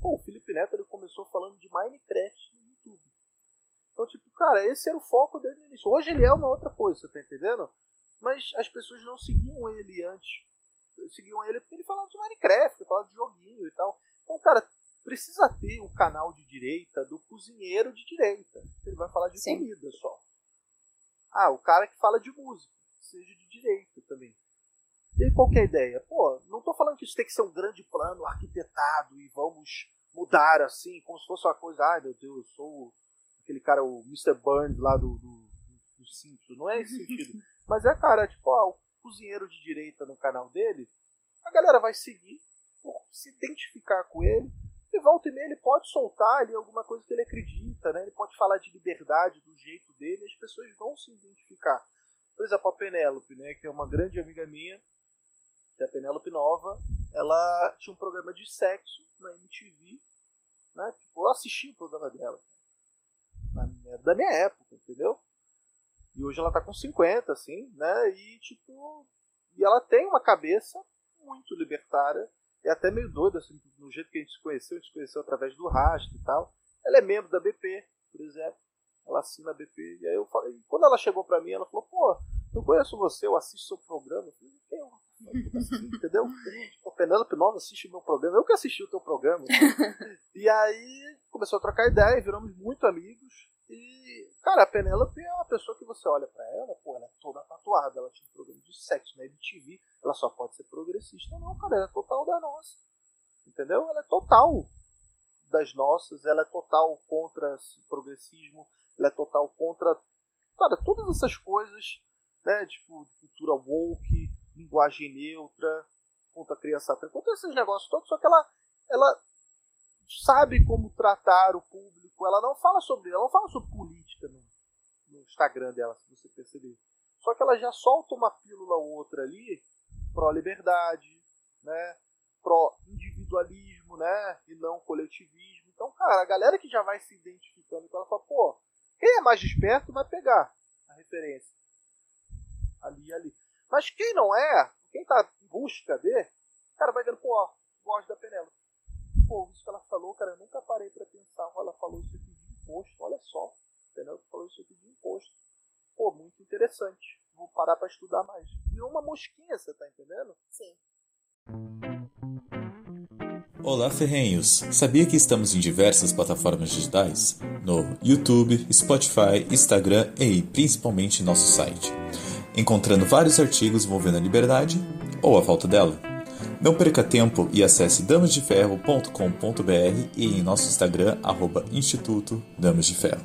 Pô, o Felipe Neto ele começou falando de Minecraft. Então, tipo, cara, esse era o foco dele no início. Hoje ele é uma outra coisa, você tá entendendo? Mas as pessoas não seguiam ele antes. Seguiam ele porque ele falava de Minecraft, falava de joguinho e tal. Então, cara, precisa ter um canal de direita do cozinheiro de direita. Ele vai falar de Sim. comida só. Ah, o cara que fala de música seja de direito também. E aí, qual que é a ideia? Pô, não estou falando que isso tem que ser um grande plano arquitetado e vamos mudar assim, como se fosse uma coisa, ai meu Deus, eu sou aquele cara, o Mr. Burns lá do, do, do Simpsons. Não é esse sentido. Mas é, cara, tipo, ó, o cozinheiro de direita no canal dele, a galera vai seguir, se identificar com ele, e volta e meia ele pode soltar ali alguma coisa que ele acredita, né? Ele pode falar de liberdade do jeito dele, e as pessoas vão se identificar. Por exemplo, a Penélope, né, que é uma grande amiga minha, que é a Penélope Nova, ela tinha um programa de sexo na MTV, né? Tipo, eu assisti o programa dela. Na, da minha época, entendeu? E hoje ela tá com 50, assim, né? E tipo. E ela tem uma cabeça muito libertária. É até meio doida, assim, no jeito que a gente se conheceu, a gente se conheceu através do rastro e tal. Ela é membro da BP, por exemplo ela assina a BP. E aí eu falei, quando ela chegou pra mim, ela falou, pô, eu conheço você, eu assisto seu programa. Eu falei, eu, assim, entendeu? O Penélope Nova assiste o meu programa, eu que assisti o teu programa. e aí começou a trocar ideia, viramos muito amigos. E, cara, a Penélope é uma pessoa que você olha para ela, pô, ela é toda tatuada, ela tinha um programa de sexo na MTV, ela só pode ser progressista. Não, cara, ela é total da nossa. Entendeu? Ela é total das nossas, ela é total contra progressismo, ela é total contra cara, todas essas coisas, né? Tipo, cultura woke, linguagem neutra, contra criança contra esses negócios todos, só que ela, ela sabe como tratar o público, ela não fala sobre, ela não fala sobre política no, no Instagram dela, se você perceber. Só que ela já solta uma pílula ou outra ali pró-liberdade, né? pró-individualismo, né? E não coletivismo. Então, cara, a galera que já vai se identificando com ela fala, pô, quem é mais esperto vai pegar a referência. Ali ali. Mas quem não é, quem tá em busca de, cara vai vendo, pô, gosto da Penélope. Pô, isso que ela falou, cara, eu nunca parei para pensar. Ela falou isso aqui de imposto, olha só. Penélope falou isso aqui de imposto. Pô, muito interessante. Vou parar para estudar mais. E uma mosquinha, você tá entendendo? Sim. Olá, ferrenhos! Sabia que estamos em diversas plataformas digitais? No YouTube, Spotify, Instagram e principalmente nosso site, encontrando vários artigos envolvendo a liberdade ou a falta dela. Não perca tempo e acesse damasdeferro.com.br e em nosso Instagram, arroba Instituto Damas de Ferro.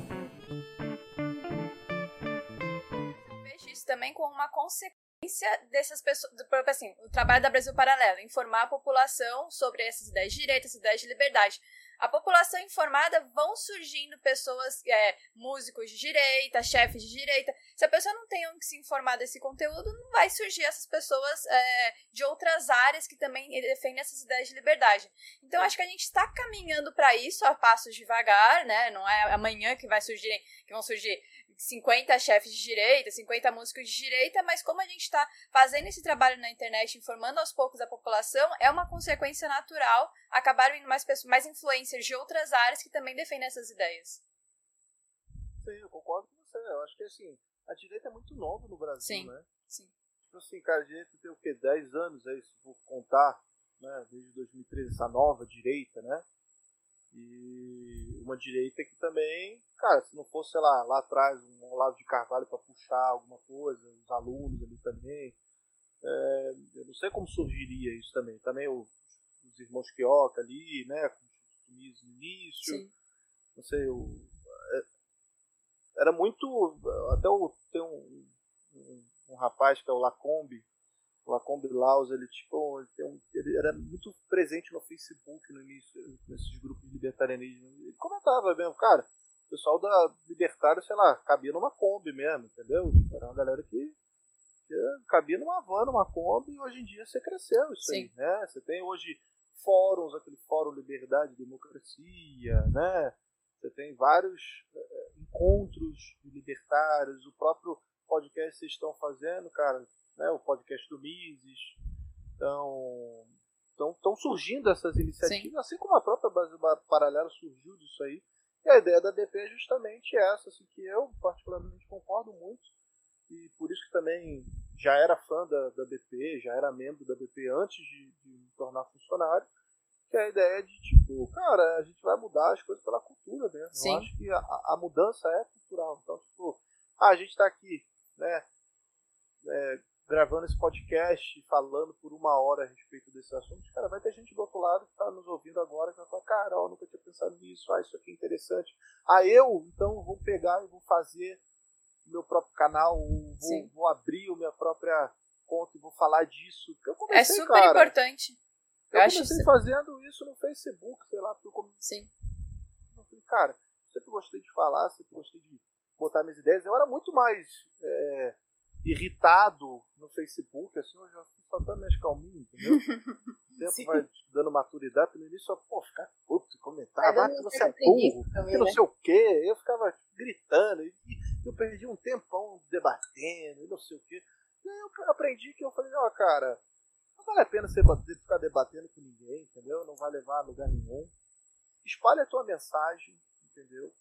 Isso também como uma consequência dessas pessoas, assim, o trabalho da Brasil Paralelo, informar a população sobre essas ideias de direito, essas ideias de liberdade. A população informada vão surgindo pessoas, é, músicos de direita, chefes de direita. Se a pessoa não tem onde se informar desse conteúdo, não vai surgir essas pessoas é, de outras áreas que também defendem essas ideias de liberdade. Então, acho que a gente está caminhando para isso a passos devagar, né? Não é amanhã que vai surgir, que vão surgir 50 chefes de direita, 50 músicos de direita, mas como a gente está fazendo esse trabalho na internet, informando aos poucos a população, é uma consequência natural acabar vindo mais, pessoas, mais influências de outras áreas que também defendem essas ideias. Sim, eu concordo com você. Eu acho que assim, a direita é muito nova no Brasil, sim, né? Sim. tipo assim, cara, a direita tem o quê? 10 anos aí, se for contar, né? Desde 2013, essa nova direita, né? E uma direita que também, cara, se não fosse, sei lá, lá atrás um Olavo de Carvalho para puxar alguma coisa, os alunos ali também, é, eu não sei como surgiria isso também. Também o, os irmãos Quioca ali, né, com o no início, Sim. não sei, o, é, era muito, até o, tem um, um, um rapaz que é o Lacombe, o Lacombe Laus, ele, tipo, ele, um, ele, era muito presente no Facebook no início, nesses grupos de libertarianismo. Comentava mesmo, cara, o pessoal da Libertário, sei lá, cabia numa Kombi mesmo, entendeu? Tipo, era uma galera que, que cabia numa van, numa Kombi, e hoje em dia você cresceu isso Sim. aí, né? Você tem hoje fóruns, aquele fórum Liberdade e Democracia, né? Você tem vários é, encontros de libertários, o próprio podcast que vocês estão fazendo, cara, né, o podcast do Mises. Então, estão surgindo essas iniciativas, Sim. assim como a própria Brasil Paralela surgiu disso aí. E a ideia da BP é justamente essa, assim, que eu particularmente concordo muito, e por isso que também já era fã da, da BP, já era membro da BP antes de, de me tornar funcionário, que é a ideia de, tipo, cara, a gente vai mudar as coisas pela cultura mesmo. Sim. Eu acho que a, a mudança é cultural. Então, tipo, ah, a gente está aqui, né, é, gravando esse podcast, falando por uma hora a respeito desse assunto, cara, vai ter gente do outro lado que está nos ouvindo agora que vai falar, cara, ó, nunca tinha pensado nisso, ah, isso aqui é interessante. Ah, eu, então, vou pegar e vou fazer meu próprio canal, vou, vou, abrir a minha própria conta e vou falar disso. Eu comecei, é super cara, importante. Eu, eu comecei fazendo isso no Facebook, sei lá, porque eu comecei... Sim. Eu falei, cara, sempre gostei de falar, sempre gostei de botar minhas ideias. Eu era muito mais... É, irritado no Facebook, assim, eu já fui só dando minhas calminhas, entendeu? O tempo Sim. vai dando maturidade, no início eu, pô, ficar puto e comentar, ah, que você é burro, que não né? sei o quê, eu ficava gritando, e eu perdi um tempão debatendo, e não sei o quê. E aí eu aprendi que eu falei, ó, oh, cara, não vale a pena você ficar debatendo com ninguém, entendeu? Não vai levar a lugar nenhum. Espalhe a tua mensagem, entendeu?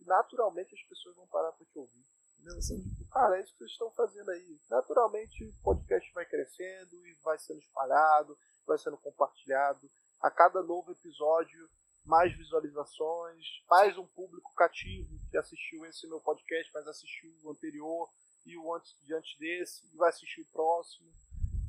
E naturalmente as pessoas vão parar para te ouvir. Entendeu? Sim. Cara, é isso que vocês estão fazendo aí. Naturalmente o podcast vai crescendo e vai sendo espalhado, vai sendo compartilhado. A cada novo episódio, mais visualizações, mais um público cativo que assistiu esse meu podcast, mas assistiu o anterior e o antes diante desse, e vai assistir o próximo.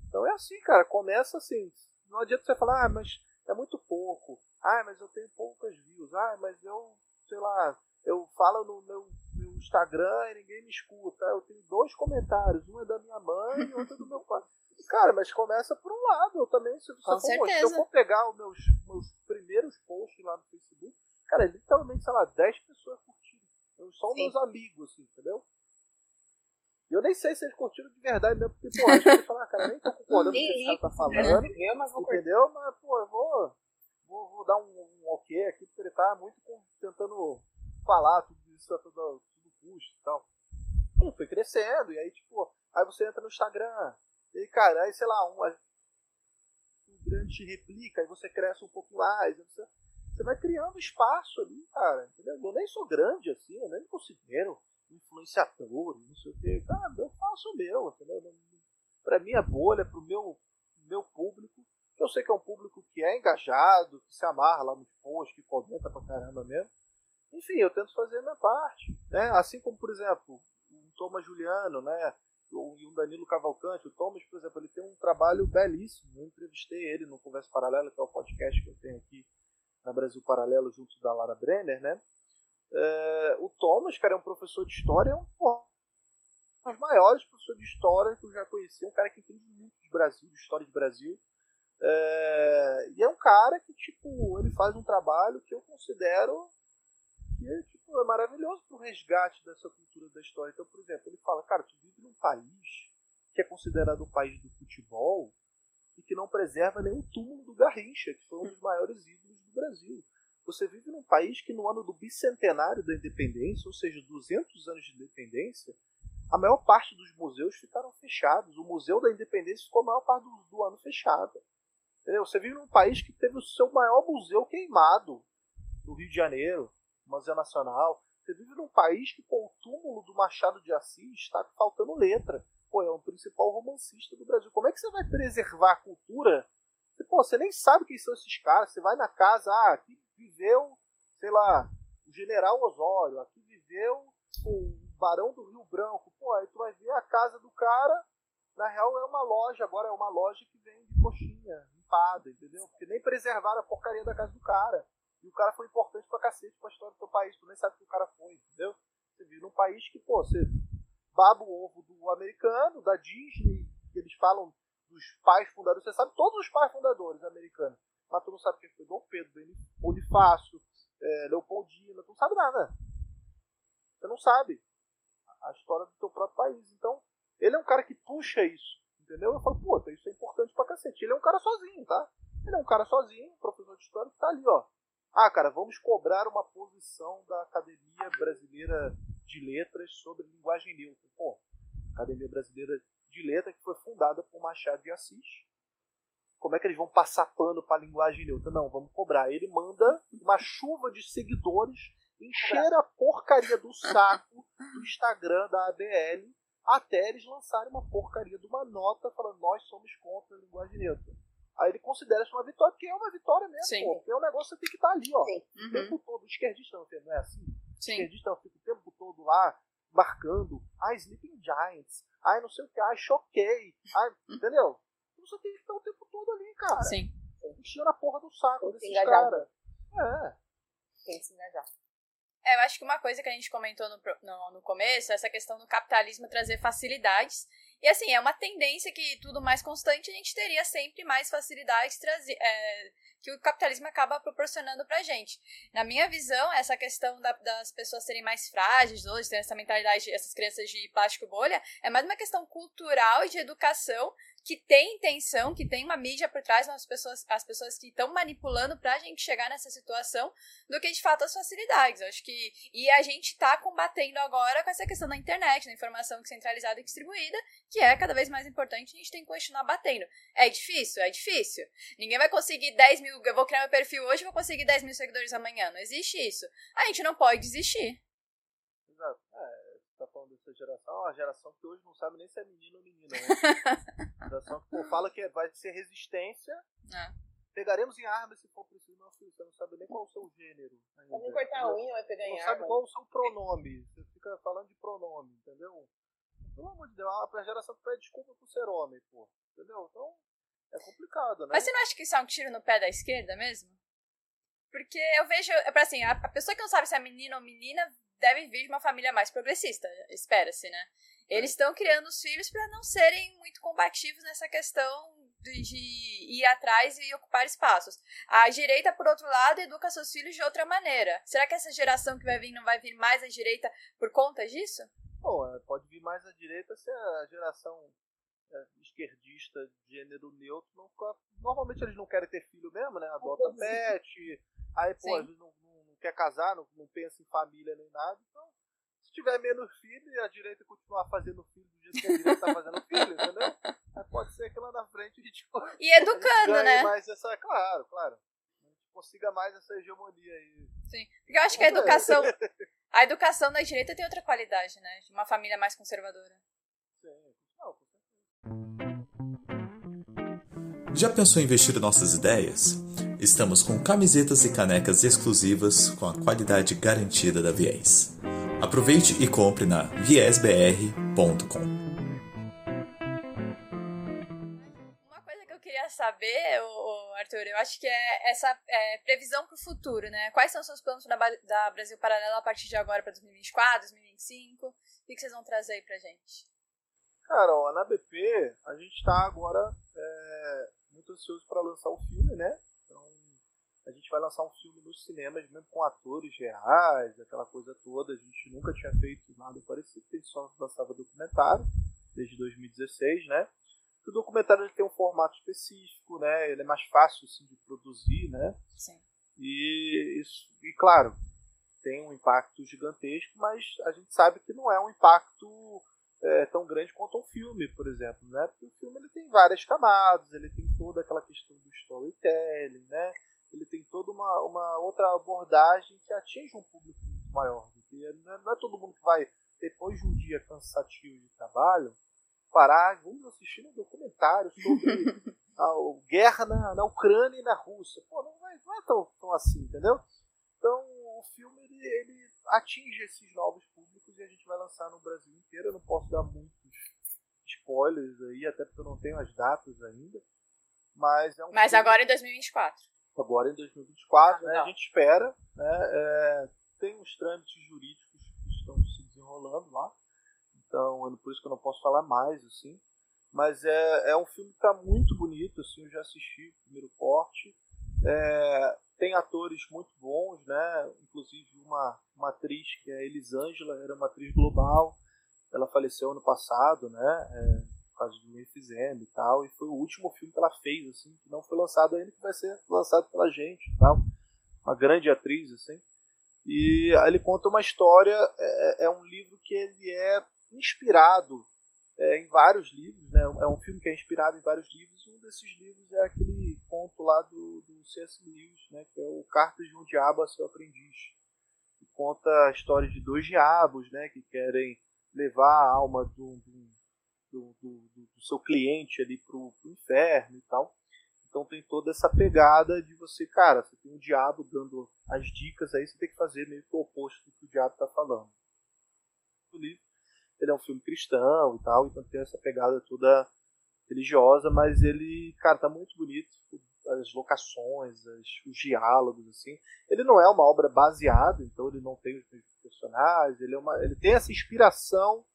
Então é assim, cara, começa assim. Não adianta você falar, ah, mas é muito pouco. Ah, mas eu tenho poucas views. Ah, mas eu, sei lá, eu falo no meu Instagram e ninguém me escuta. Eu tenho dois comentários, um é da minha mãe e outro é do meu pai. Cara, mas começa por um lado. Eu também, se, Com for, se eu for pegar os meus, meus primeiros posts lá no Facebook, cara, literalmente, sei lá, 10 pessoas curtiram. Só meus amigos, assim, entendeu? E eu nem sei se eles curtiram de verdade mesmo, porque, pô, acho que eles falaram, ah, cara, nem tô concordando com o que esse cara tá falando. Eu, mas entendeu? Mas, pô, eu vou, vou, vou dar um, um ok aqui, porque ele tá muito tentando falar tudo isso, tudo, custo e tal. Foi crescendo, e aí, tipo, aí você entra no Instagram, e cara, aí sei lá, um, um grande te replica, aí você cresce um pouco mais, você, você vai criando espaço ali, cara, entendeu? Eu nem sou grande assim, eu nem me considero influenciador, não sei o que, cara, eu faço o meu, entendeu? Pra minha bolha, pro meu, meu público, eu sei que é um público que é engajado, que se amarra lá nos posts, que comenta pra caramba mesmo. Enfim, eu tento fazer a minha parte. Né? Assim como, por exemplo, o Thomas Juliano, né? e o Danilo Cavalcante. O Thomas, por exemplo, ele tem um trabalho belíssimo. Eu entrevistei ele no Conversa Paralela, que é o podcast que eu tenho aqui na Brasil Paralelo, junto da Lara Brenner, né? É, o Thomas, cara, é um professor de história, é um dos maiores professores de história que eu já conheci, um cara que entende muito de Brasil, de história de Brasil. É, e é um cara que, tipo, ele faz um trabalho que eu considero que é, tipo, é maravilhoso pro resgate dessa cultura da história. Então, por exemplo, ele fala, cara, tu vive num país que é considerado o país do futebol e que não preserva o túmulo do Garrincha, que foi um dos maiores ídolos do Brasil. Você vive num país que no ano do bicentenário da independência, ou seja, 200 anos de independência, a maior parte dos museus ficaram fechados. O Museu da Independência ficou a maior parte do, do ano fechado. Entendeu? Você vive num país que teve o seu maior museu queimado no Rio de Janeiro. Museu Nacional. Você vive num país que, com o túmulo do Machado de Assis, está faltando letra. pô, é o principal romancista do Brasil. Como é que você vai preservar a cultura? Pô, você nem sabe quem são esses caras. Você vai na casa, ah, aqui viveu, sei lá, o general Osório, aqui viveu o Barão do Rio Branco. Pô, aí tu vai ver a casa do cara, na real é uma loja, agora é uma loja que vende coxinha, empada, entendeu? Porque nem preservaram a porcaria da casa do cara. E o cara foi importante pra cacete pra história do teu país. Tu nem sabe que o cara foi, entendeu? Você vive num país que, pô, você baba o ovo do americano, da Disney, que eles falam dos pais fundadores. Você sabe todos os pais fundadores americanos. Mas tu não sabe quem foi Dom Pedro, Bonifácio, é, Leopoldina, tu não sabe nada. Você não sabe a história do teu próprio país. Então, ele é um cara que puxa isso. Entendeu? Eu falo, pô, isso é importante pra cacete. Ele é um cara sozinho, tá? Ele é um cara sozinho, professor de história, que tá ali, ó. Ah, cara, vamos cobrar uma posição da Academia Brasileira de Letras sobre linguagem neutra. Pô, Academia Brasileira de Letras que foi fundada por Machado de Assis. Como é que eles vão passar pano para a linguagem neutra? Não, vamos cobrar. Ele manda uma chuva de seguidores encher a porcaria do saco do Instagram da ABL até eles lançarem uma porcaria de uma nota falando nós somos contra a linguagem neutra. Aí ele considera isso uma vitória, porque é uma vitória mesmo, Sim. pô. Porque é um negócio que tem que estar tá ali, ó. Sim. O tempo uhum. todo. O esquerdista não, não é assim? Sim. O esquerdista fica o tempo todo lá marcando. Ah, Sleeping Giants. Ai, não sei o que. Ai, choquei. Ai, uhum. entendeu? Você tem que estar o tempo todo ali, cara. Sim. Enchendo a porra do saco desses caras. É. Tem que se engajar. É, eu acho que uma coisa que a gente comentou no, no, no começo é essa questão do capitalismo trazer facilidades. E assim, é uma tendência que tudo mais constante a gente teria sempre mais facilidades trazer, é, que o capitalismo acaba proporcionando pra gente. Na minha visão, essa questão da, das pessoas serem mais frágeis hoje, ter essa mentalidade, essas crianças de plástico bolha, é mais uma questão cultural e de educação que tem intenção, que tem uma mídia por trás das pessoas, as pessoas que estão manipulando pra gente chegar nessa situação, do que de fato as facilidades. Eu acho que. E a gente tá combatendo agora com essa questão da internet, da informação centralizada e distribuída, que é cada vez mais importante, a gente tem que continuar batendo. É difícil? É difícil. Ninguém vai conseguir 10 mil. Eu vou criar meu perfil hoje e vou conseguir 10 mil seguidores amanhã. Não existe isso. A gente não pode desistir. Exato. É, tá falando dessa geração, a geração que hoje não sabe nem se é menino ou menina, né? a geração que pô, fala que vai ser resistência. É. Pegaremos em armas se for preciso. Não, filho, você não sabe nem qual é o seu gênero. Ainda, nem cortar a unha vai pegar em armas. Não sabe qual é o seu pronome. Você fica falando de pronome, entendeu? Pelo amor de Deus, a geração que pede desculpa por ser homem, pô. Entendeu? Então, é complicado, né? Mas você não acha que isso é um tiro no pé da esquerda mesmo? Porque eu vejo, é pra assim, a, a pessoa que não sabe se é menino ou menina deve vir de uma família mais progressista, espera-se, né? Eles estão criando os filhos para não serem muito combativos nessa questão de, de, ir atrás e ocupar espaços. A direita, por outro lado, educa seus filhos de outra maneira. Será que essa geração que vai vir não vai vir mais à direita por conta disso? Bom, é, pode vir mais à direita se a geração é, esquerdista de gênero neutro não Normalmente eles não querem ter filho mesmo, né? Adota pet, aí, pô, às vezes não quer casar, não, não pensa em família nem nada. Então, se tiver menos filho e a direita continuar fazendo filho do jeito que a direita tá fazendo filho, entendeu? Aí pode ser que lá na frente a gente. E educando, né? Mais essa, claro, claro. A gente consiga mais essa hegemonia aí. Sim. Porque eu acho que a educação. A educação da direita tem outra qualidade, né? De uma família mais conservadora. Sim. Não, Já pensou em investir nossas ideias? Estamos com camisetas e canecas exclusivas com a qualidade garantida da Viés. Aproveite e compre na viesbr.com. Uma coisa que eu queria saber, Arthur, eu acho que é essa é, previsão para o futuro, né? Quais são os seus planos da, da Brasil Paralelo a partir de agora para 2024, 2025? O que, que vocês vão trazer aí pra gente? Cara, ó, na BP a gente está agora é, muito ansioso para lançar o filme, né? Gente vai lançar um filme nos cinemas, mesmo com atores reais, aquela coisa toda. A gente nunca tinha feito nada parecido, a gente só lançava documentário desde 2016, né? o documentário ele tem um formato específico, né? Ele é mais fácil assim, de produzir, né? Sim. E, isso, e claro, tem um impacto gigantesco, mas a gente sabe que não é um impacto é, tão grande quanto um filme, por exemplo, né? Porque o filme ele tem várias camadas, ele tem toda aquela questão do storytelling, né? Toda uma, uma outra abordagem que atinge um público muito maior. Não é, não é todo mundo que vai, depois de um dia cansativo de trabalho, parar, vamos assistir um documentário sobre a guerra na, na Ucrânia e na Rússia. Pô, não, vai, não é tão, tão assim, entendeu? Então o filme ele, ele atinge esses novos públicos e a gente vai lançar no Brasil inteiro. Eu não posso dar muitos spoilers aí, até porque eu não tenho as datas ainda. Mas é um Mas filme... agora em 2024. Agora em 2024, Ah, né? A gente espera, né? É, tem uns trâmites jurídicos que estão se desenrolando lá. Então, é por isso que eu não posso falar mais, assim. Mas é, é um filme que está muito bonito, assim, eu já assisti o primeiro corte. É, tem atores muito bons, né? Inclusive uma, uma atriz que é a Elisângela, era uma atriz global. Ela faleceu ano passado, né? É, causa do enfisema e tal. E foi o último filme que ela fez, assim, que não foi lançado ainda, que vai ser lançado pela gente e tal. Uma grande atriz, assim. E ele conta uma história, é, é um livro que ele é inspirado é, em vários livros, né? É um filme que é inspirado em vários livros. E um desses livros é aquele conto lá do, do C.S. Lewis, né? Que é o Cartas de um Diabo a seu Aprendiz. Que conta a história de dois diabos, né? Que querem levar a alma do, do, do, do, do seu cliente ali pro, pro inferno e tal. Então tem toda essa pegada de você, cara, você tem um diabo dando as dicas, aí você tem que fazer meio que o oposto do que o diabo está falando. O livro, ele é um filme cristão e tal, então tem essa pegada toda religiosa, mas ele, cara, tá muito bonito. As locações, as, os diálogos, assim. Ele não é uma obra baseada, então ele não tem os mesmos personagens, ele, é uma, ele tem essa inspiração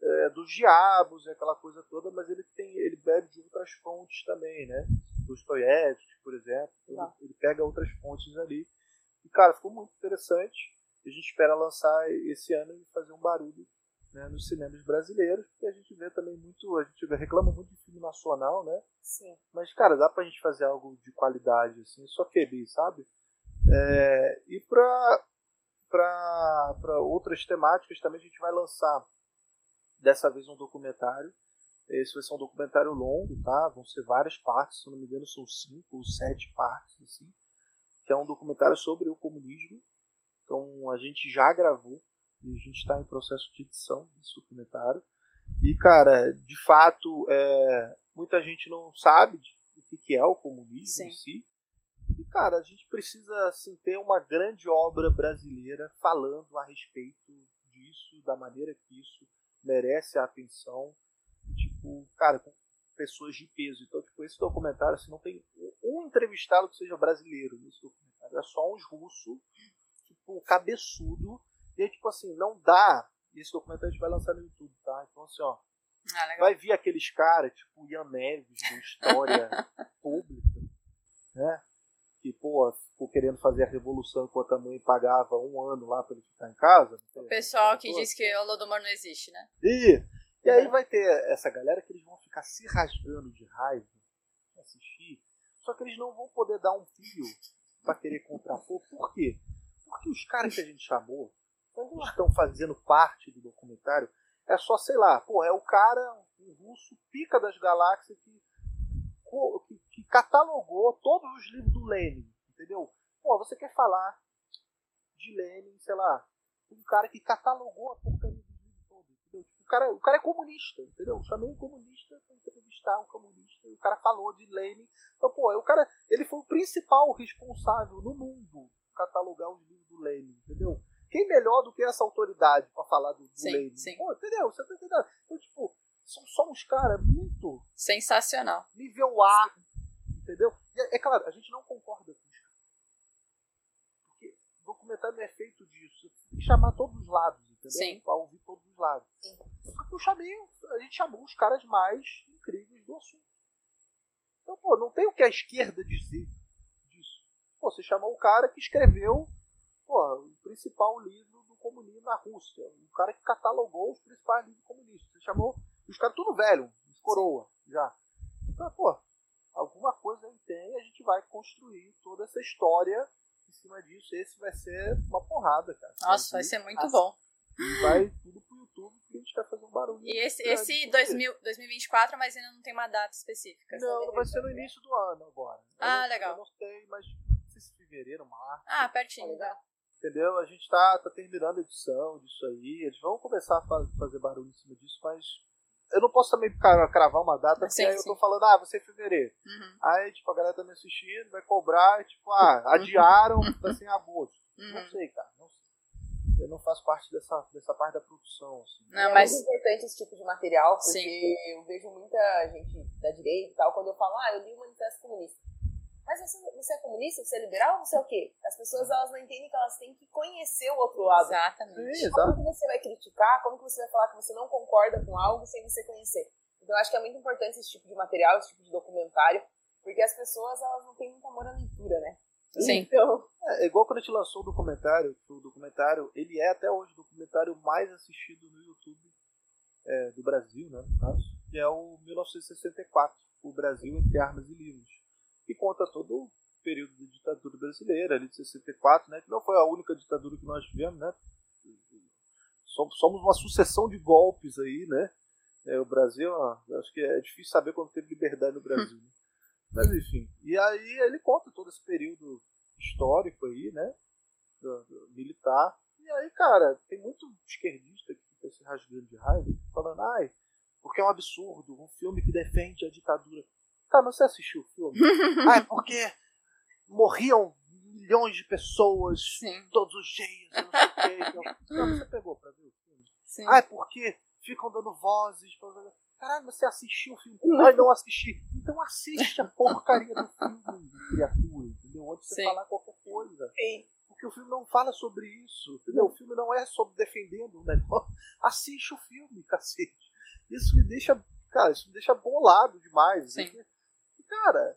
é, dos diabos, aquela coisa toda, mas ele tem ele bebe de outras fontes também, né? Dostoiévski, por exemplo. Ele, ele, pega outras fontes ali. E, cara, ficou muito interessante. A gente espera lançar esse ano e fazer um barulho né, nos cinemas brasileiros, porque a gente vê também muito, a gente reclama muito de filme nacional, né? Sim. Mas, cara, dá pra gente fazer algo de qualidade, assim, só QB, sabe? É, e pra, pra outras temáticas também a gente vai lançar dessa vez um documentário. Esse vai ser um documentário longo, tá? Vão ser várias partes, se não me engano são cinco ou sete partes, assim. Que é um documentário sobre o comunismo. Então a gente já gravou e a gente está em processo de edição desse documentário. E, cara, de fato, é, muita gente não sabe o que é o comunismo Sim. em si. E, cara, a gente precisa assim, ter uma grande obra brasileira falando a respeito disso, da maneira que isso merece a atenção. Tipo, cara, com pessoas de peso. Então, tipo, esse documentário, assim, não tem um entrevistado que seja brasileiro nesse documentário. É só uns russos, tipo, cabeçudo. E aí, tipo assim, não dá. E esse documentário a gente vai lançar no YouTube, tá? Então, assim, ó. Ah. Vai vir aqueles caras, tipo Ian Neves, do História Pública, né? Que, pô, ficou querendo fazer a revolução enquanto a mãe pagava um ano lá pra ele ficar em casa. O pessoal que diz que o Lodomor não existe, né? E, e aí vai ter essa galera que eles vão ficar se rasgando de raiva assistir, só que eles não vão poder dar um pio pra querer contrapor. Por quê? Porque os caras que a gente chamou, quando estão fazendo parte do documentário, é só, sei lá, pô, é o cara, um russo, pica das galáxias que, que, que catalogou todos os livros do Lenin, entendeu? Pô, você quer falar de Lenin, sei lá, um cara que catalogou a porcaria dos livros todos, entendeu? Tipo, o, cara, o cara é comunista, entendeu? Eu chamei um comunista pra entrevistar um comunista e o cara falou de Lenin. Então, pô, o cara, ele foi o principal responsável no mundo catalogar os livros do Lenin, entendeu? Quem melhor do que essa autoridade pra falar do, do Sim, Lenin? sim. Pô, entendeu? Você tá entendendo? Então, tipo, são só uns caras muito Sensacional. nível A, entendeu? E é, é claro, a gente não concorda com isso. Porque o documentário não é feito disso. Você tem que chamar todos os lados, entendeu? Sim. Pra ouvir todos os lados. Só que eu chamei, a gente chamou os caras mais incríveis do assunto. Então, pô, não tem o que a esquerda dizer disso. Pô, você chamou o cara que escreveu pô, o principal livro do comunismo na Rússia. O cara que catalogou os principais livros comunistas. Você chamou os caras tudo velho, coroa, já. Então, pô, alguma coisa aí tem, a gente vai construir toda essa história em cima disso. Esse vai ser uma porrada, cara. Nossa, vai ser muito bom. E vai tudo pro YouTube porque a gente quer fazer um barulho. E esse, esse por 2000, 2024, mas ainda não tem uma data específica. Não, não vai ser no início do ano agora. Ah, legal. Eu não sei, mas não sei se fevereiro, março. Ah, pertinho. Legal. Entendeu? A gente tá, tá terminando a edição disso aí. Eles vão começar a fa- fazer barulho em cima disso, mas eu não posso também cravar uma data, porque sim, aí eu sim. tô falando, ah, vai ser fevereiro. Uhum. Aí, tipo, a galera tá me assistindo, vai cobrar, tipo, ah, adiaram, vai ser em agosto. Não Uhum. sei, cara, não sei. Eu não faço parte dessa, dessa parte da produção, assim. Não, é mas muito importante esse tipo de material, porque Sim. eu vejo muita gente da direita e tal, quando eu falo, ah, eu li o Manifesto Comunista. Mas você, você é comunista? Você é liberal? Você é o quê? As pessoas elas não entendem que elas têm que conhecer o outro lado. exatamente. Sim, Como que você vai criticar? Como que você vai falar que você não concorda com algo sem você conhecer? Então eu acho que é muito importante esse tipo de material, esse tipo de documentário, porque as pessoas elas não têm muito amor à leitura, né? Sim. Então, É, é igual quando a gente lançou o documentário, que o documentário, ele é até hoje o documentário mais assistido no YouTube é, do Brasil, né, no caso, que é o 1964, o Brasil entre armas e livros, que conta todo o período da ditadura brasileira, ali de 64, né, que não foi a única ditadura que nós tivemos, né, somos uma sucessão de golpes aí, né, é, o Brasil, ó, acho que é difícil saber quando teve liberdade no Brasil, né? Mas enfim, e aí ele conta todo esse período histórico aí, né? Do, do militar. E aí, cara, tem muito esquerdista que fica se rasgando de raiva, falando, ai, porque é um absurdo, um filme que defende a ditadura. Cara, mas você assistiu o filme? ai, porque morriam milhões de pessoas Sim, todos os dias, não sei o quê. Então, não, você pegou pra ver o filme? sim. Ah, é porque ficam dando vozes. Caralho, você assistiu o filme? Ai, não assisti. Então assiste a porcaria do filme, criatura, entendeu? Antes de você falar qualquer coisa. sim. Porque o filme não fala sobre isso, entendeu? O filme não é sobre defendendo o negócio. Assiste o filme, cacete. Isso me deixa, cara, isso me deixa bolado demais. Sim. Cara,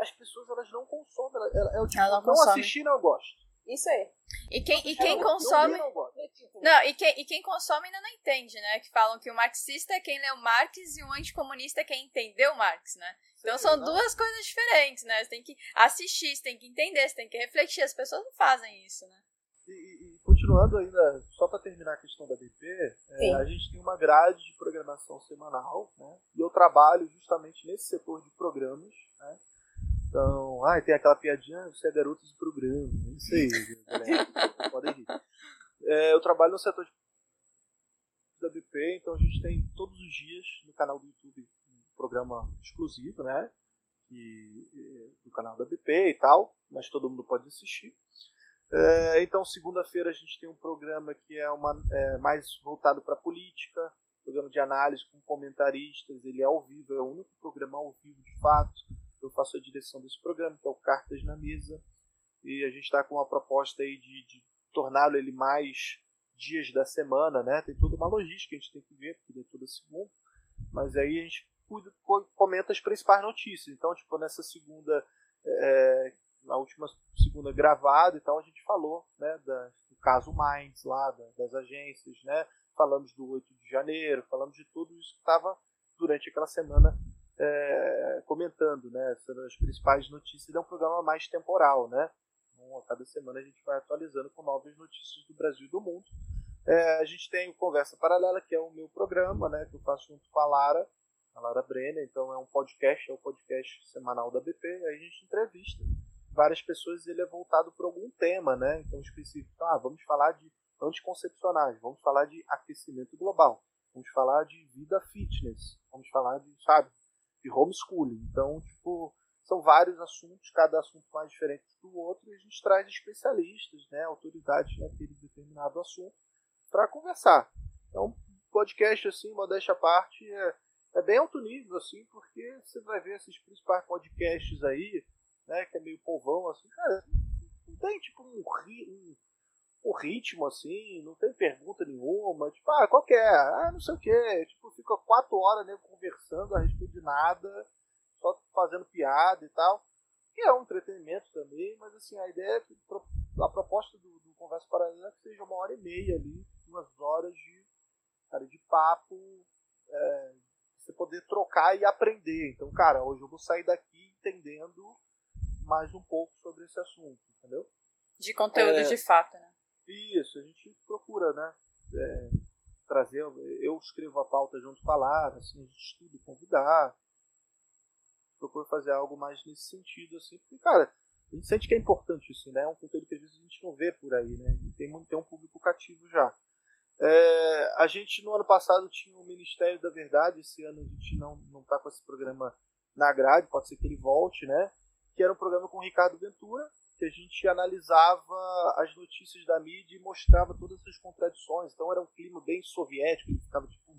as pessoas elas não consomem. Ela, ela, é o tipo, não não consome. assisti, não gosto. Isso aí. E quem, e quem não consome. não gosto. Tipo, Não, e quem, e quem consome ainda não entende, né? Que falam que o marxista é quem leu Marx e o anticomunista é quem entendeu Marx, né? Então Sim, são não. duas coisas diferentes, né? Você tem que assistir, você tem que entender, você tem que refletir. As pessoas não fazem isso, né? E, e- e continuando ainda, só para terminar a questão da BP, é, a gente tem uma grade de programação semanal, né? E eu trabalho justamente nesse setor de programas, né? Então, ah, tem aquela piadinha, "Ah, você é garoto de programa, é isso aí, galera, podem rir. É, eu trabalho no setor de da BP, então a gente tem todos os dias no canal do YouTube um programa exclusivo, né? Que, é, do canal da BP e tal, mas todo mundo pode assistir. É, então, segunda-feira a gente tem um programa que é, uma, é mais voltado para política, programa de análise com comentaristas, ele é ao vivo, é o único programa ao vivo de fato. Eu faço a direção desse programa, que é o Cartas na Mesa, e a gente está com uma proposta aí de, de torná-lo ele mais dias da semana, né? Tem toda uma logística que a gente tem que ver, porque é toda segunda, mas aí a gente comenta as principais notícias. Então, tipo, nessa segunda, é, na última segunda gravada e tal, a gente falou, né, da, do caso Minds lá, da- das agências, né? Falamos do 8 de janeiro, falamos de tudo isso que estava durante aquela semana é, comentando, né? Sendo as principais notícias. É um programa mais temporal, né? Então, a cada semana a gente vai atualizando com novas notícias do Brasil e do mundo. É, a gente tem o Conversa Paralela, que é o meu programa, né? Que eu faço junto com a Lara, a Lara Brenner. Então é um podcast, é o podcast semanal da BP. Aí a gente entrevista várias pessoas. Ele é voltado para algum tema, né? Então específico. Ah, vamos falar de anticoncepcionais, vamos falar de aquecimento global, vamos falar de vida fitness, vamos falar de, sabe, de homeschooling. Então, tipo, são vários assuntos, cada assunto mais diferente do outro, e a gente traz especialistas, né, autoridades naquele determinado assunto, para conversar. Então, podcast, assim, modéstia à parte, é, é bem alto nível, assim, porque você vai ver esses principais podcasts aí, né, que é meio povão, assim, cara, não tem, tipo, um, um, um ritmo, assim, não tem pergunta nenhuma, tipo, ah, qual que é? Ah, não sei o que, tipo, fica quatro horas, né, conversando a respeito de nada, só fazendo piada e tal, que é um entretenimento também, mas, assim, a ideia é que a proposta do, do Conversa Paralela é que seja uma hora e meia ali, duas horas de, cara, de papo, é, você poder trocar e aprender. Então, cara, hoje eu vou sair daqui entendendo mais um pouco sobre esse assunto, entendeu? De conteúdo É. de fato, né? Isso, a gente procura, né? é, trazer. Eu escrevo a pauta junto com a Lara, assim, a gente estuda, convidar. Procuro fazer algo mais nesse sentido, assim, porque, cara, a gente sente que é importante isso, né? É um conteúdo que às vezes a gente não vê por aí, né? E tem, tem um público cativo já. É, a gente no ano passado tinha mini Ministério da Verdade. Esse ano a gente não, não tá com esse programa na grade, pode ser que ele volte, né? Que era um programa com o Ricardo Ventura, que a gente analisava as notícias da mídia e mostrava todas essas contradições. Então era um clima bem soviético, ele ficava tipo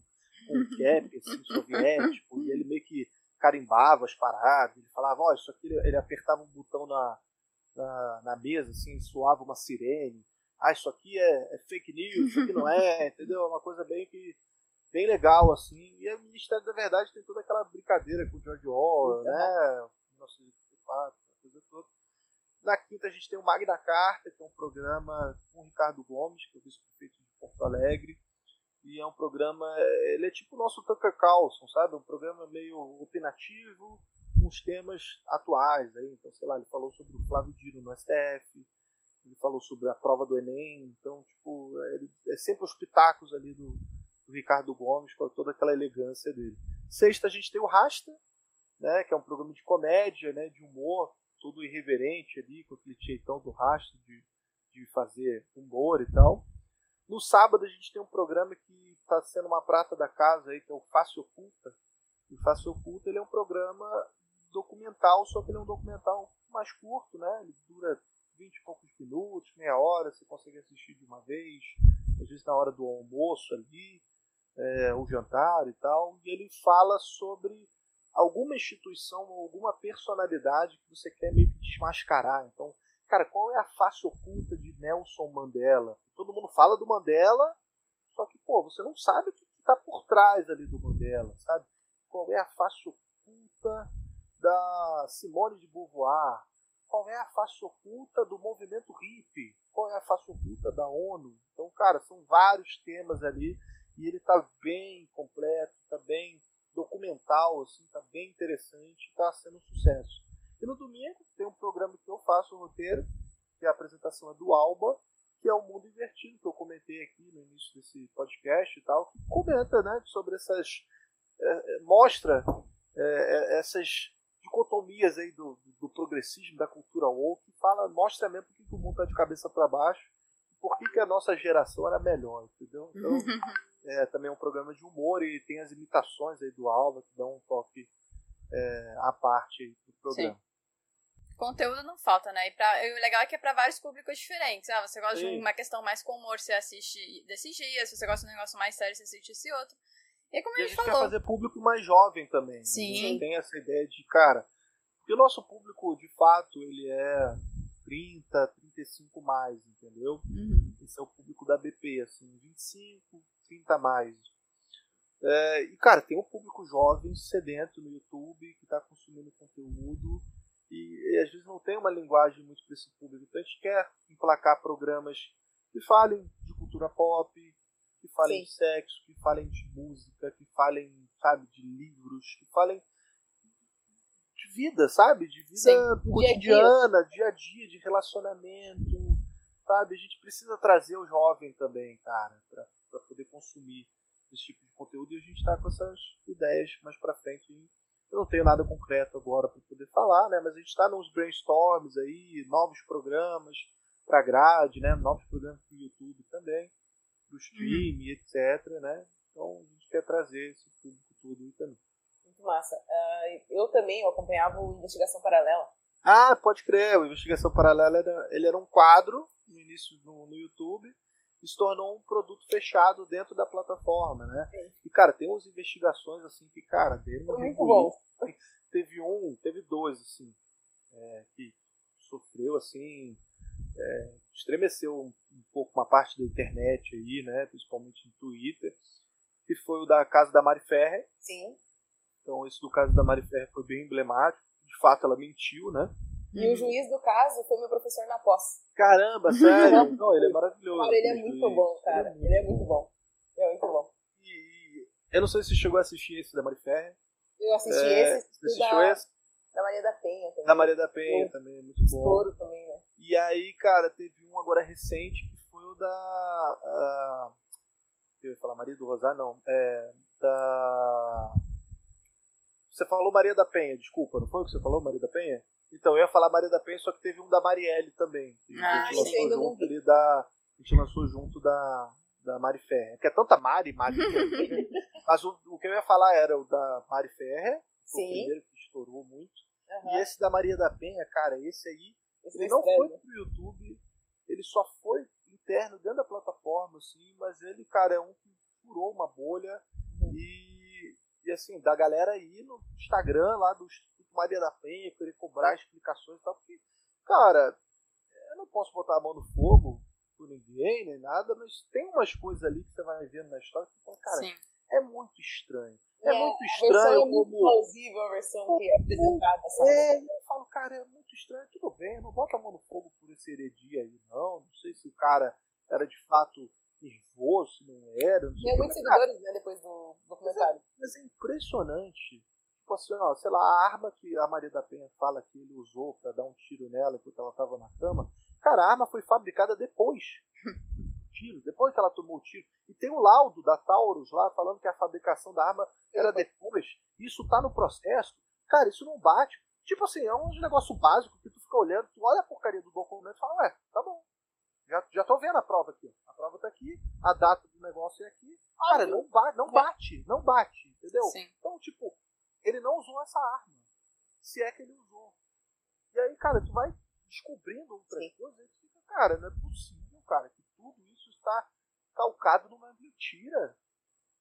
com um cap assim, soviético, e ele meio que carimbava as paradas, ele falava, ó, oh, isso aqui, ele apertava um botão na, na, na mesa, assim, soava uma sirene. Ah, isso aqui é, é, fake news, isso aqui não é, entendeu? É uma coisa bem que bem legal, assim. E o Ministério da Verdade tem toda aquela brincadeira com o George Orwell, né? 1984, coisa toda. Na quinta a gente tem o Magna Carta, que é um programa com o Ricardo Gomes, que é o vice-prefeito de Porto Alegre. E é um programa, ele é tipo o nosso Tucker Carlson, sabe? Um programa meio opinativo, com os temas atuais. Aí. Então, sei lá, ele falou sobre o Flávio Dino no STF, ele falou sobre a prova do Enem. Então, tipo, ele, é sempre os pitacos ali do, do Ricardo Gomes, com toda aquela elegância dele. Sexta a gente tem o Rasta, né, que é um programa de comédia, né, de humor, tudo irreverente ali, com aquele jeitão do rastro de, de fazer humor e tal. No sábado a gente tem um programa que está sendo uma prata da casa aí, que é o Face Oculta. O Face Oculta ele é um programa documental, só que ele é um documental mais curto, né? Ele dura 20 e poucos minutos, meia hora, você consegue assistir de uma vez, às vezes na hora do almoço ali, é, o jantar e tal. E ele fala sobre alguma instituição alguma personalidade que você quer meio que desmascarar. Então, cara, qual é a face oculta de Nelson Mandela? Todo mundo fala do Mandela, só que, pô, você não sabe o que está por trás ali do Mandela, sabe? Qual é a face oculta da Simone de Beauvoir? Qual é a face oculta do movimento hippie? Qual é a face oculta da ONU? Então, cara, são vários temas ali e ele está bem completo, está bem documental, assim, tá bem interessante, está sendo um sucesso. E no domingo tem um programa que eu faço o roteiro, que é a apresentação é do Alba, que é o Mundo Invertido, que eu comentei aqui no início desse podcast e tal, que comenta né, sobre essas. É, é mostra é, é, essas dicotomias aí do, do, progressismo, da cultura woke, fala, mostra mesmo por que o mundo está de cabeça para baixo, por que, que a nossa geração era melhor, entendeu? Então, é também um programa de humor e tem as imitações aí do Alba que dão um toque é, à parte do programa. Sim. Conteúdo não falta, né? E, pra, o legal é que é para vários públicos diferentes. Ah, você gosta Sim. de uma questão mais com humor, você assiste desses dias. Se você gosta de um negócio mais sério, você assiste esse outro. E como e a gente, falou. quer fazer público mais jovem também. Né? Sim. A gente tem essa ideia de, cara, porque o nosso público, de fato, ele é 30, 35 mais, entendeu? Uhum. Esse é o público da BP, assim, 25, 30 mais. É, e, cara, tem um público jovem, sedento no YouTube, que está consumindo conteúdo e, e, às vezes não tem uma linguagem muito para esse público. Então a gente quer emplacar programas que falem de cultura pop, que falem Sim. de sexo, que falem de música, que falem, sabe, de livros, que falem de vida, sabe? De vida Sim. cotidiana, dia a, dia. dia a dia, de relacionamento, sabe? A gente precisa trazer o jovem também, cara, para poder consumir esse tipo de conteúdo e a gente está com essas ideias mais para frente. Eu não tenho nada concreto agora para poder falar, né? Mas a gente está nos brainstorms aí, novos programas para grade, né? Novos programas para o YouTube também, para o stream, uhum. etc, né? Então a gente quer trazer esse público tudo aí também. Muito massa. Uh, eu também eu acompanhava o Investigação Paralela. Ah, pode crer. O Investigação Paralela era, ele era um quadro no início no, no YouTube e se tornou um produto fechado dentro da plataforma, né? Sim. E, cara, tem umas investigações, assim, que, cara, dele Foi muito bom. Teve um, teve dois, assim, é, que sofreu, assim, é, estremeceu um, um, pouco uma parte da internet aí, né? Principalmente no Twitter, que foi o da casa da Mari Ferrer. Sim. Então, esse do caso da Mari Ferrer foi bem emblemático. De fato, ela mentiu, né? E o juiz do caso foi meu professor na pós. Caramba, sério? Não, ele é maravilhoso. Cara, ele é muito juiz. bom, cara. Ele é muito bom. Ele é muito bom. E, eu não sei se chegou a assistir esse da Mari Ferrer. Eu assisti é, esse. Você assistiu da, esse? Da Maria da Penha também. Da Maria da Penha também, muito bom. Estouro também, né? E aí, cara, teve um agora recente que foi o da. Eu ia falar Maria do Rosário, não. É, da. Você falou Maria da Penha, desculpa, não foi o que você falou, Maria da Penha? Então, eu ia falar Maria da Penha, só que teve um da Marielle também. Ah, a gente lançou junto ali da. A gente lançou junto da, da Mari Ferrer. Que é tanta Mari, Mari Ferrer. Mas o, o, que eu ia falar era o da Mari Ferrer, o primeiro que estourou muito. Uhum. E esse da Maria da Penha, cara, esse aí, esse ele não foi pro YouTube, ele só foi interno dentro da plataforma, assim, mas ele, cara, é um que furou uma bolha uhum. e, e assim, da galera aí no Instagram lá do Instituto Maria da Penha, querer cobrar explicações e tal, porque, cara, eu não posso botar a mão no fogo por ninguém, nem nada, mas tem umas coisas ali que você vai vendo na história que fala, cara, Sim. é muito estranho. É, é muito estranho é muito como. plausível a versão que é apresentada, sabe? É, eu falo, cara, é muito estranho, tudo bem, não bota a mão no fogo por esse heredia aí, não. Não sei se o cara era de fato nervoso, se não era. Não Tem muitos seguidores, né, depois do documentário. Mas é, mas é impressionante. Tipo assim, ó, sei lá, a arma que a Maria da Penha fala que ele usou para dar um tiro nela enquanto ela tava na cama, cara, a arma foi fabricada depois. tiro, depois que ela tomou o tiro. E tem um laudo da Taurus lá falando que a fabricação da arma era depois. Isso tá no processo. Cara, isso não bate. Tipo assim, é um negócio básico que tu fica olhando, tu olha a porcaria do documento e fala, ué, tá bom. Já, já tô vendo a prova aqui. A prova tá aqui, a data do negócio é aqui. Cara, não bate, não bate, não bate, entendeu? Sim. Então, tipo, ele não usou essa arma. Se é que ele usou. E aí, cara, tu vai descobrindo outras Sim. coisas e tu fica, cara, não é possível, cara, que tudo isso está calcado numa mentira.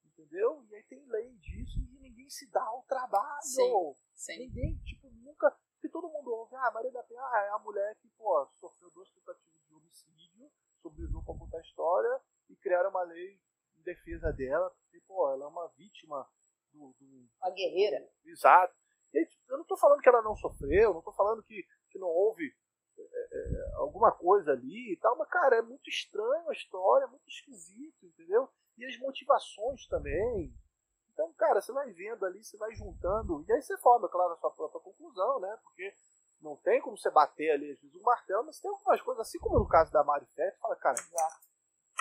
Entendeu? E aí tem lei disso e ninguém se dá ao trabalho. Sim, sim. Ninguém, tipo, nunca. Porque todo mundo ouve, ah, Maria da Penha ah, é a mulher que, pô, sofreu duas tentativas de homicídio, sobreviveu pra contar a história e criaram uma lei em defesa dela, porque, pô, ela é uma vítima do. do uma guerreira. Exato. Eu não tô falando que ela não sofreu, não tô falando que, que não houve é, é, alguma coisa ali e tal, mas, cara, é muito estranho a história, é muito esquisito, entendeu? E as motivações também. Então, cara, você vai vendo ali, você vai juntando, e aí você forma, claro, a sua própria conclusão, né? Porque não tem como você bater ali, às vezes, um martelo, mas tem algumas coisas, assim como no caso da Mari Fett, fala, cara,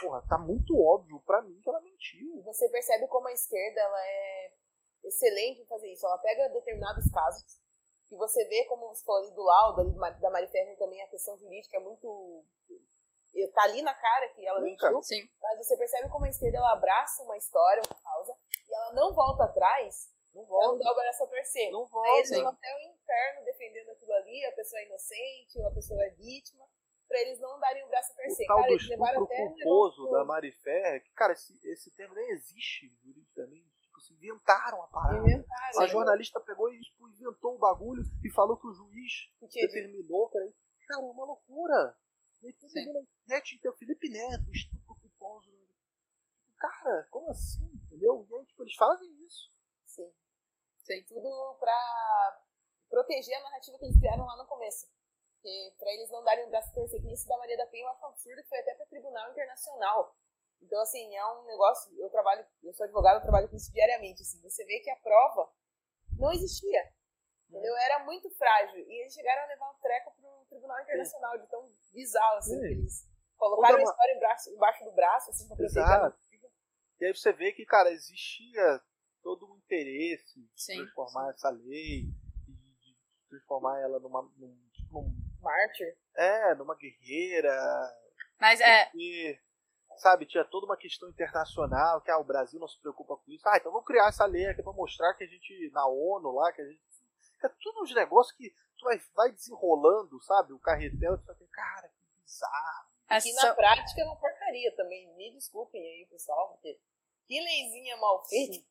porra, tá muito óbvio para mim que ela mentiu. Você percebe como a esquerda, ela é excelente em fazer isso. Ela pega determinados casos, e você vê, como você falou ali do laudo, ali da Mari Ferrer também, a questão jurídica é muito. Tá ali na cara que ela mentiu. Mas você percebe como a esquerda ela abraça uma história, uma causa, e ela não volta atrás. Não volta. Ela não dá o braço a torcer. Não volta. Aí eles vão até o inferno defendendo aquilo ali, a pessoa é inocente, ou a pessoa é vítima, pra eles não darem o braço a torcer. O tal cara, do estupro culposo da Mari Ferrer, que, cara, esse, esse termo nem existe juridicamente se inventaram a parada. Inventaram, a jornalista pegou e tipo, inventou o bagulho e falou que o juiz que determinou. Cara, cara, é uma loucura. Internet, então, Felipe Neto, estupro culposo. Cara, como assim? Entendeu? E aí, tipo, eles fazem isso. Sim. Sim. Tudo pra proteger a narrativa que eles criaram lá no começo. Porque pra eles não darem um braço torcer, que isso da Maria da Penha eu acho absurdo, foi até pra Tribunal Internacional. Então, assim, é um negócio. Eu trabalho, eu sou advogado, eu trabalho com isso diariamente. Assim, você vê que a prova não existia. Entendeu? Era muito frágil. E eles chegaram a levar um treco pro Tribunal Internacional, de tão bizarro, assim, que eles colocaram a história embaixo, embaixo do braço, assim, pra proteger E aí você vê que, cara, existia todo um interesse de transformar sim. essa lei, de, transformar ela numa. Num, tipo, num, Mártir? É, numa guerreira. Mas é. Porque sabe, tinha toda uma questão internacional, que ah, o Brasil não se preocupa com isso. Ah, então vamos criar essa lei aqui para mostrar que a gente, na ONU lá, que a gente. É tudo uns negócios que tu vai, vai desenrolando, sabe? O carretel, tu vai cara, que bizarro. Aqui na prática é uma porcaria também. Me desculpem aí, pessoal, porque que leizinha mal feita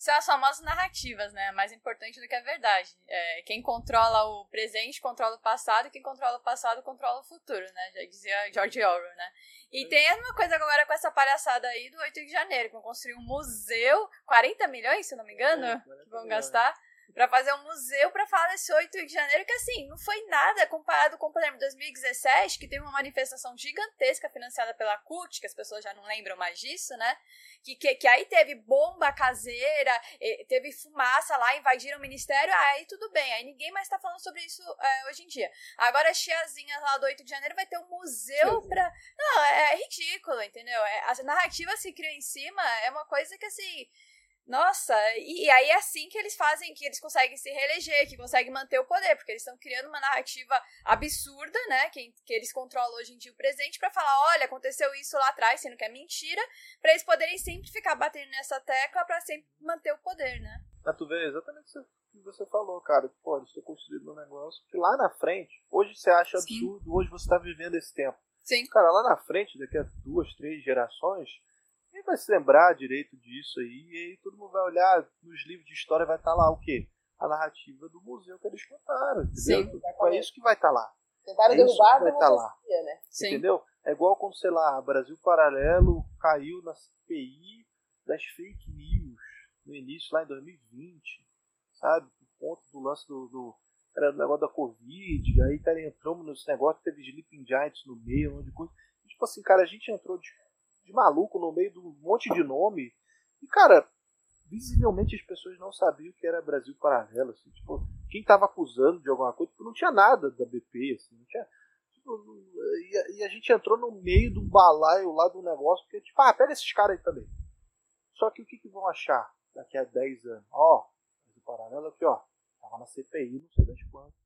são as famosas narrativas, né? Mais importante do que a verdade. É, quem controla o presente controla o passado, e quem controla o passado controla o futuro, né? Já dizia George Orwell, né? E tem uma coisa agora com essa palhaçada aí do 8 de janeiro, que vão construir um museu, 40 milhões, se não me engano, é, que vão gastar para fazer um museu para falar desse 8 de janeiro, que assim, não foi nada comparado com, por exemplo, 2017, que teve uma manifestação gigantesca financiada pela CUT, que as pessoas já não lembram mais disso, né? Que, que, que aí teve bomba caseira, teve fumaça lá, invadiram o ministério, aí tudo bem, aí ninguém mais tá falando sobre isso é, hoje em dia. Agora as tiazinhas lá do 8 de janeiro vai ter um museu pra. Não, é, é ridículo, entendeu? É, a narrativa se cria em cima, é uma coisa que assim Nossa, e, e, aí é assim que eles fazem, que eles conseguem se reeleger, que conseguem manter o poder, porque eles estão criando uma narrativa absurda, né, que, que eles controlam hoje em dia o presente, para falar, olha, aconteceu isso lá atrás, sendo que é mentira, para eles poderem sempre ficar batendo nessa tecla para sempre manter o poder, né? Ah, tu vê exatamente o que você falou, cara. Pô, eles estão construindo um negócio que lá na frente, hoje você acha absurdo, Sim. hoje você está vivendo esse tempo. Sim. Cara, lá na frente, daqui a duas, três gerações, quem vai se lembrar direito disso aí? E aí todo mundo vai olhar nos livros de história vai estar tá lá o quê? A narrativa do museu que eles contaram, entendeu? Sim, é isso que vai estar tá lá. Tentaram é derrubar a vai estar tá lá. Né? Entendeu? É igual quando, sei lá, Brasil Paralelo caiu na CPI das fake news no início, lá em 2020, sabe? Por conta do lance do, do era do negócio da Covid, aí cara, entramos nesse negócio, teve Sleeping Giants no meio, um monte de coisa. tipo assim, cara, a gente entrou de de maluco no meio de um monte de nome. E, cara, visivelmente as pessoas não sabiam o que era Brasil Paralelo. Assim, tipo, quem tava acusando de alguma coisa, tipo, não tinha nada da BP, assim, não tinha. Tipo, e, a, e, a, gente entrou no meio do balaio lá do negócio, porque, tipo, ah, pega esses caras aí também. Só que o que, que vão achar daqui a 10 anos? Ó, Brasil Paralelo aqui, ó, tava na CPI, não sei das quantas.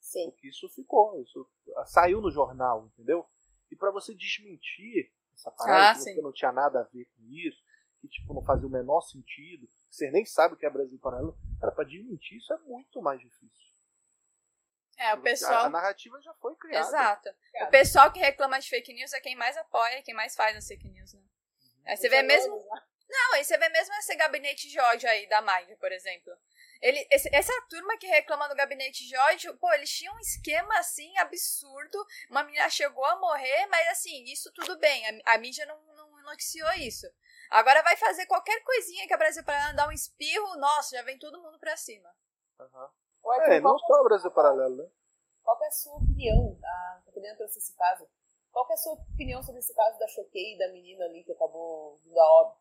Sim. Porque isso ficou, isso saiu no jornal, entendeu? E para você desmentir essa parada, ah, que não tinha nada a ver com isso, que tipo, não fazia o menor sentido, você nem sabe o que é Brasil Paralelo, cara, pra desmentir isso é muito mais difícil. É, o pessoal. A, a narrativa já foi criada. Exato. O pessoal que reclama de fake news é quem mais apoia, quem mais faz as fake news, né? Uhum. Aí você vê mesmo. Não, aí você vê mesmo esse gabinete de ódio aí da Mind, por exemplo. Ele, esse, essa turma que reclama do gabinete de ódio, pô, eles tinham um esquema assim absurdo. Uma menina chegou a morrer, mas assim, isso tudo bem. A, a mídia não, não noticiou isso. Agora vai fazer qualquer coisinha que a Brasil Paralelo dar um espirro, nossa, já vem todo mundo pra cima. Uhum. é, não só o Brasil Paralelo, né? Qual é a sua opinião? A Catarina trouxe esse caso. Qual é a sua opinião sobre esse caso da Choquei, da menina ali que acabou vindo a óbito?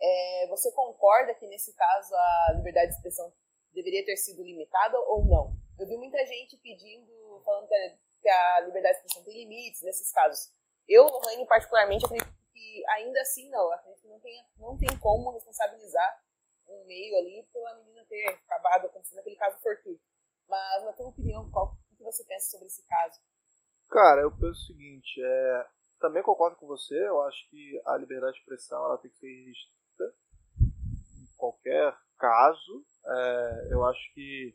É, você concorda que nesse caso a liberdade de expressão deveria ter sido limitada ou não. Eu vi muita gente pedindo, falando que a, liberdade de expressão tem limites nesses casos. Eu, Lorraine, particularmente, acredito que ainda assim não. Acredito que não tem, não tem como responsabilizar um meio ali pela menina ter acabado acontecendo aquele caso fortuito. Mas, na tua opinião, qual, o que você pensa sobre esse caso? Cara, eu penso o seguinte, é, também concordo com você, eu acho que a liberdade de expressão ela tem que ser restrita em qualquer caso, é, eu acho que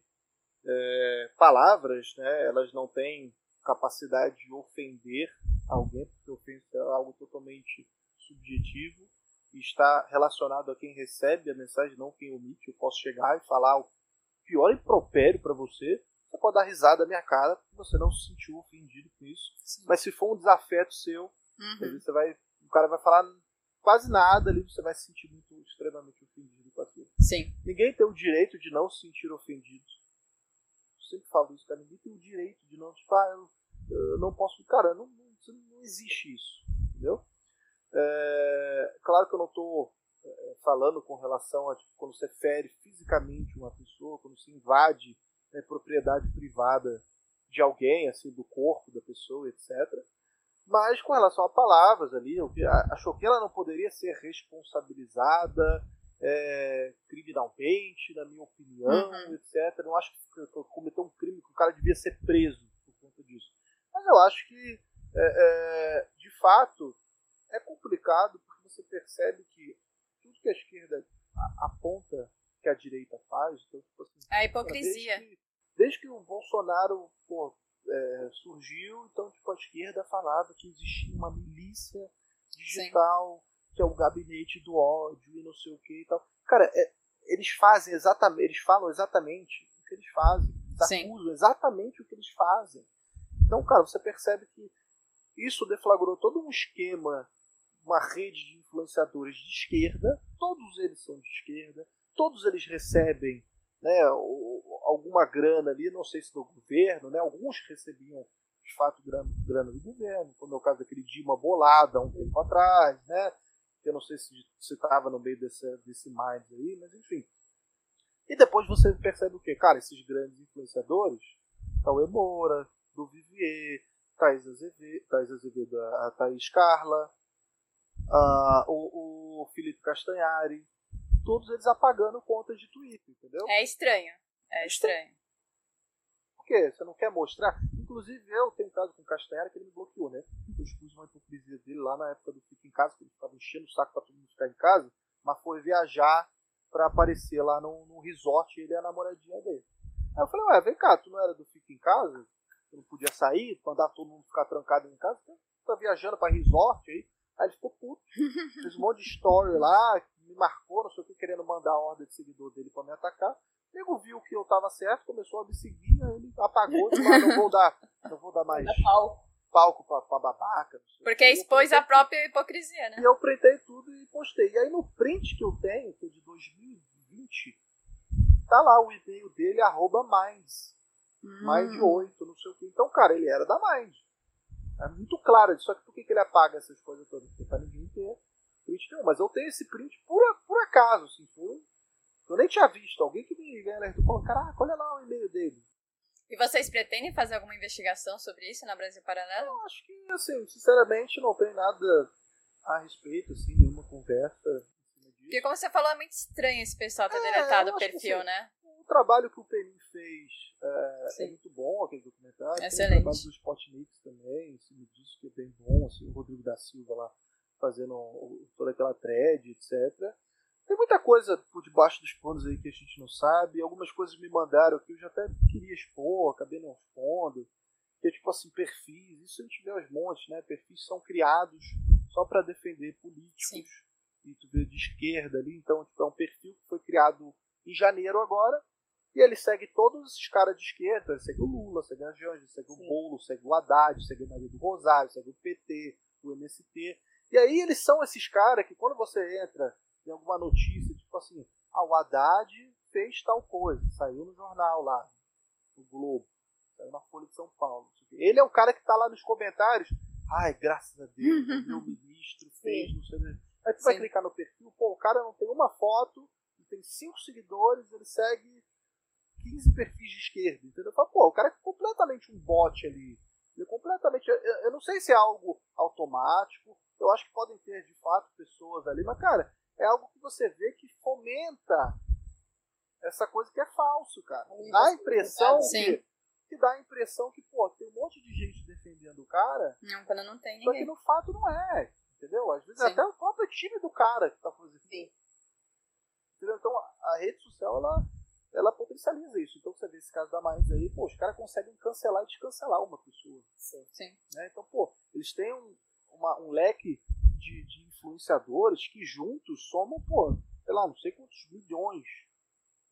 é, palavras, né, elas não têm capacidade de ofender alguém, porque ofensa é algo totalmente subjetivo e está relacionado a quem recebe a mensagem, não quem omite. Eu posso chegar e falar o pior impropério para você, você pode dar risada na minha cara porque você não se sentiu ofendido com isso. Sim. Mas se for um desafeto seu, uhum. você vai, o cara vai falar quase nada ali, você vai se sentir muito extremamente ofendido. Sim. Ninguém tem o direito de não se sentir ofendido. Eu sempre falo isso, cara. Ninguém tem o direito de não, tipo, ah, eu, eu não posso. Cara, não, não, não existe isso. Entendeu? É, claro que eu não estou é, falando com relação a tipo, quando você fere fisicamente uma pessoa, quando você invade né, propriedade privada de alguém, assim, do corpo da pessoa, etc. Mas com relação a palavras ali, achou que ela não poderia ser responsabilizada é, criminalmente, na minha opinião, uhum. etc. Não acho que cometeu um crime que o cara devia ser preso por conta disso. Mas eu acho que, é, é, de fato, é complicado porque você percebe que tudo que a esquerda aponta que a direita faz. Então, tipo assim, a hipocrisia. Desde que, desde que o Bolsonaro pô, é, surgiu, então tipo, a esquerda falava que existia uma milícia digital. Que é o gabinete do ódio e não sei o que e tal. Cara, é, eles fazem exatamente, eles falam exatamente o que eles fazem, eles acusam exatamente o que eles fazem. Então, cara, você percebe que isso deflagrou todo um esquema, uma rede de influenciadores de esquerda, todos eles são de esquerda, todos eles recebem né, alguma grana ali, não sei se do governo, né, alguns recebiam de fato grana, grana do governo, como é o caso daquele Dilma Bolada um tempo atrás, né, que eu não sei se estava no meio desse, desse mind aí, mas enfim. E depois você percebe o que? Cara, esses grandes influenciadores, Cauê Moura, do Vivier, Thais Azevedo, Thais Azevedo a Thaís Carla, uh, o, o Felipe Castanhari, todos eles apagando contas de Twitter, entendeu? É estranho. É estranho. Por quê? Você não quer mostrar? Inclusive, eu tenho caso com o Castanheira que ele me bloqueou, né? Eu expus uma hipocrisia dele lá na época do Fica em Casa, que ele estava enchendo o saco pra todo mundo ficar em casa, mas foi viajar para aparecer lá no, no resort ele e a namoradinha dele. Aí eu falei, ué, vem cá, tu não era do Fica em Casa? Tu não podia sair, mandar todo mundo ficar trancado em casa? Tu tá viajando pra resort aí? Aí ele ficou puto. Fez um monte de story lá, me marcou, não sei o que, querendo mandar a ordem de seguidor dele pra me atacar. O nego viu que eu tava certo, começou a me seguir, aí ele apagou e falou, não vou dar, não vou dar mais palco pra, pra babaca. Porque expôs a própria hipocrisia, né? E eu printei tudo e postei. E aí no print que eu tenho, que é de 2020, tá lá o e-mail dele, arroba Minds. Hum. Mind 8, não sei o que. Então, cara, ele era da Mind. É muito claro. Só que por que, que ele apaga essas coisas todas? Porque pra ninguém ter print nenhum. Mas eu tenho esse print por, por acaso, assim. Foi, eu nem tinha visto. Alguém que me alertou falou, caraca, olha lá o e-mail dele. E vocês pretendem fazer alguma investigação sobre isso na Brasil Paralelo? Eu acho que, assim, sinceramente, não tem nada a respeito, assim, nenhuma conversa. Porque como você falou, é muito estranho esse pessoal ter é, deletado o perfil, assim, né? O trabalho que o Penin fez é, é, muito bom, aquele documentário. Excelente. Tem o trabalho do Spotnik também, em cima disso, que é bem bom, assim, o Rodrigo da Silva lá fazendo toda aquela thread, etc. Tem muita coisa por debaixo dos panos aí que a gente não sabe. Algumas coisas me mandaram que eu já até queria expor, acabei não expondo. Que é tipo assim, perfis. Isso a gente vê aos montes, né? Perfis são criados só para defender políticos. Sim. E tu vê de esquerda ali. Então, tipo, é um perfil que foi criado em janeiro agora. E ele segue todos esses caras de esquerda. Ele segue o Lula, segue a Janja, segue Sim. o Bolo, segue o Haddad, segue o Maria do Rosário, segue o PT, o MST. E aí eles são esses caras que quando você entra em alguma notícia, tipo assim, ah, o Haddad fez tal coisa, saiu no jornal lá, no Globo, saiu na Folha de São Paulo. Ele é o cara que tá lá nos comentários, ai, graças a Deus, meu ministro fez, não sei o Aí tu Sim. vai clicar no perfil, pô, o cara não tem uma foto, tem cinco seguidores, ele segue 15 perfis de esquerda, entendeu? Fala, pô, o cara é completamente um bot ali. Ele é completamente. Eu, eu não sei se é algo automático, eu acho que podem ter de fato pessoas ali, mas, cara, é algo que você vê que fomenta essa coisa que é falso, cara. Dá a impressão que, que dá a impressão que, pô, tem um monte de gente defendendo o cara. Não, quando não tem ninguém. Só que no fato não é. Entendeu? Às vezes Sim. até o próprio time do cara que tá fazendo Sim. Entendeu? Então a rede social, ela, ela potencializa isso. Então você vê esse caso da Mais aí, pô, os caras conseguem cancelar e descancelar uma pessoa. Sim. Sim. Né? Então, pô, eles têm um, uma, um leque de, de influenciadores que juntos somam, pô, sei lá, não sei quantos milhões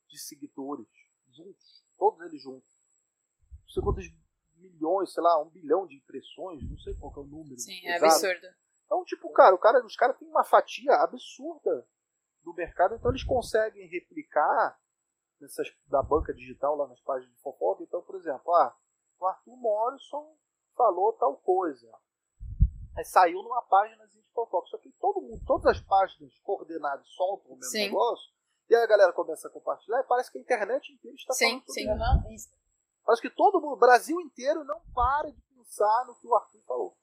de seguidores. Juntos. Todos eles juntos. Não sei quantos milhões, sei lá, um bilhão de impressões, não sei qual é o número. Sim, é absurdo. Então, tipo, cara, o cara, os caras têm uma fatia absurda do mercado, então eles conseguem replicar nessas, da banca digital lá nas páginas de fofoca. Então, por exemplo, ah, o Arthur Morrison falou tal coisa. Aí saiu numa página de fofoca. Só que todo mundo, todas as páginas coordenadas soltam o mesmo sim. negócio. E aí a galera começa a compartilhar e parece que a internet inteira está sim, sim. isso. Parece que todo mundo, o Brasil inteiro não para de pensar no que o Arthur falou.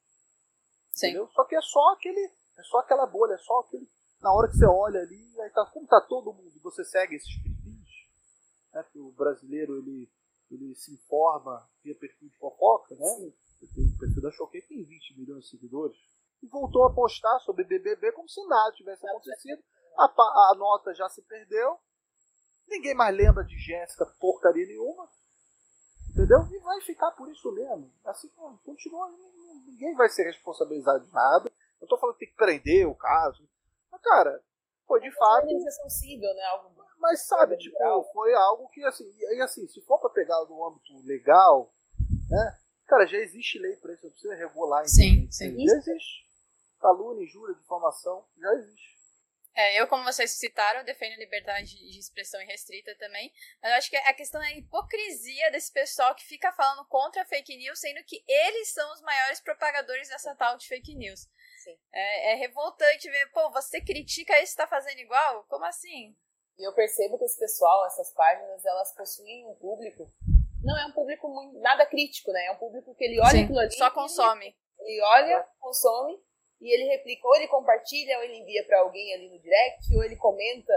Sim. Entendeu? Só que é só aquele. É só aquela bolha, é só aquele. Na hora que você olha ali, aí tá, como tá todo mundo, você segue esses perfis, né? Que o brasileiro ele, ele se informa via perfil de fofoca, né? Sim. O perfil da Choquei tem 20 milhões de seguidores e voltou a postar sobre BBB como se nada tivesse acontecido. A, a nota já se perdeu. Ninguém mais lembra de Jéssica porcaria nenhuma. Entendeu? E vai ficar por isso mesmo. Assim continua. Ninguém vai ser responsabilizado de nada. Não estou falando que tem que prender o caso. Mas, cara, foi de fato. É sensível, né? Algo mas sabe, tipo, foi algo que assim, e assim, se for para pegar no âmbito legal, né? Cara, já existe lei para isso, não precisa regular. Sim, sim. Já existe calúnia, injúria, difamação, já existe. É, eu, como vocês citaram, defendo a liberdade de expressão irrestrita também, mas eu acho que a questão é a hipocrisia desse pessoal que fica falando contra a fake news, sendo que eles são os maiores propagadores dessa tal de fake news. É, é, revoltante ver, pô, você critica isso está fazendo igual? Como assim? E eu percebo que esse pessoal, essas páginas, elas possuem um público. Não é um público muito, nada crítico, né? É um público que ele olha Sim, aquilo ali. Só consome. Ele, ele olha, consome e ele replica, ou ele compartilha, ou ele envia para alguém ali no direct, ou ele comenta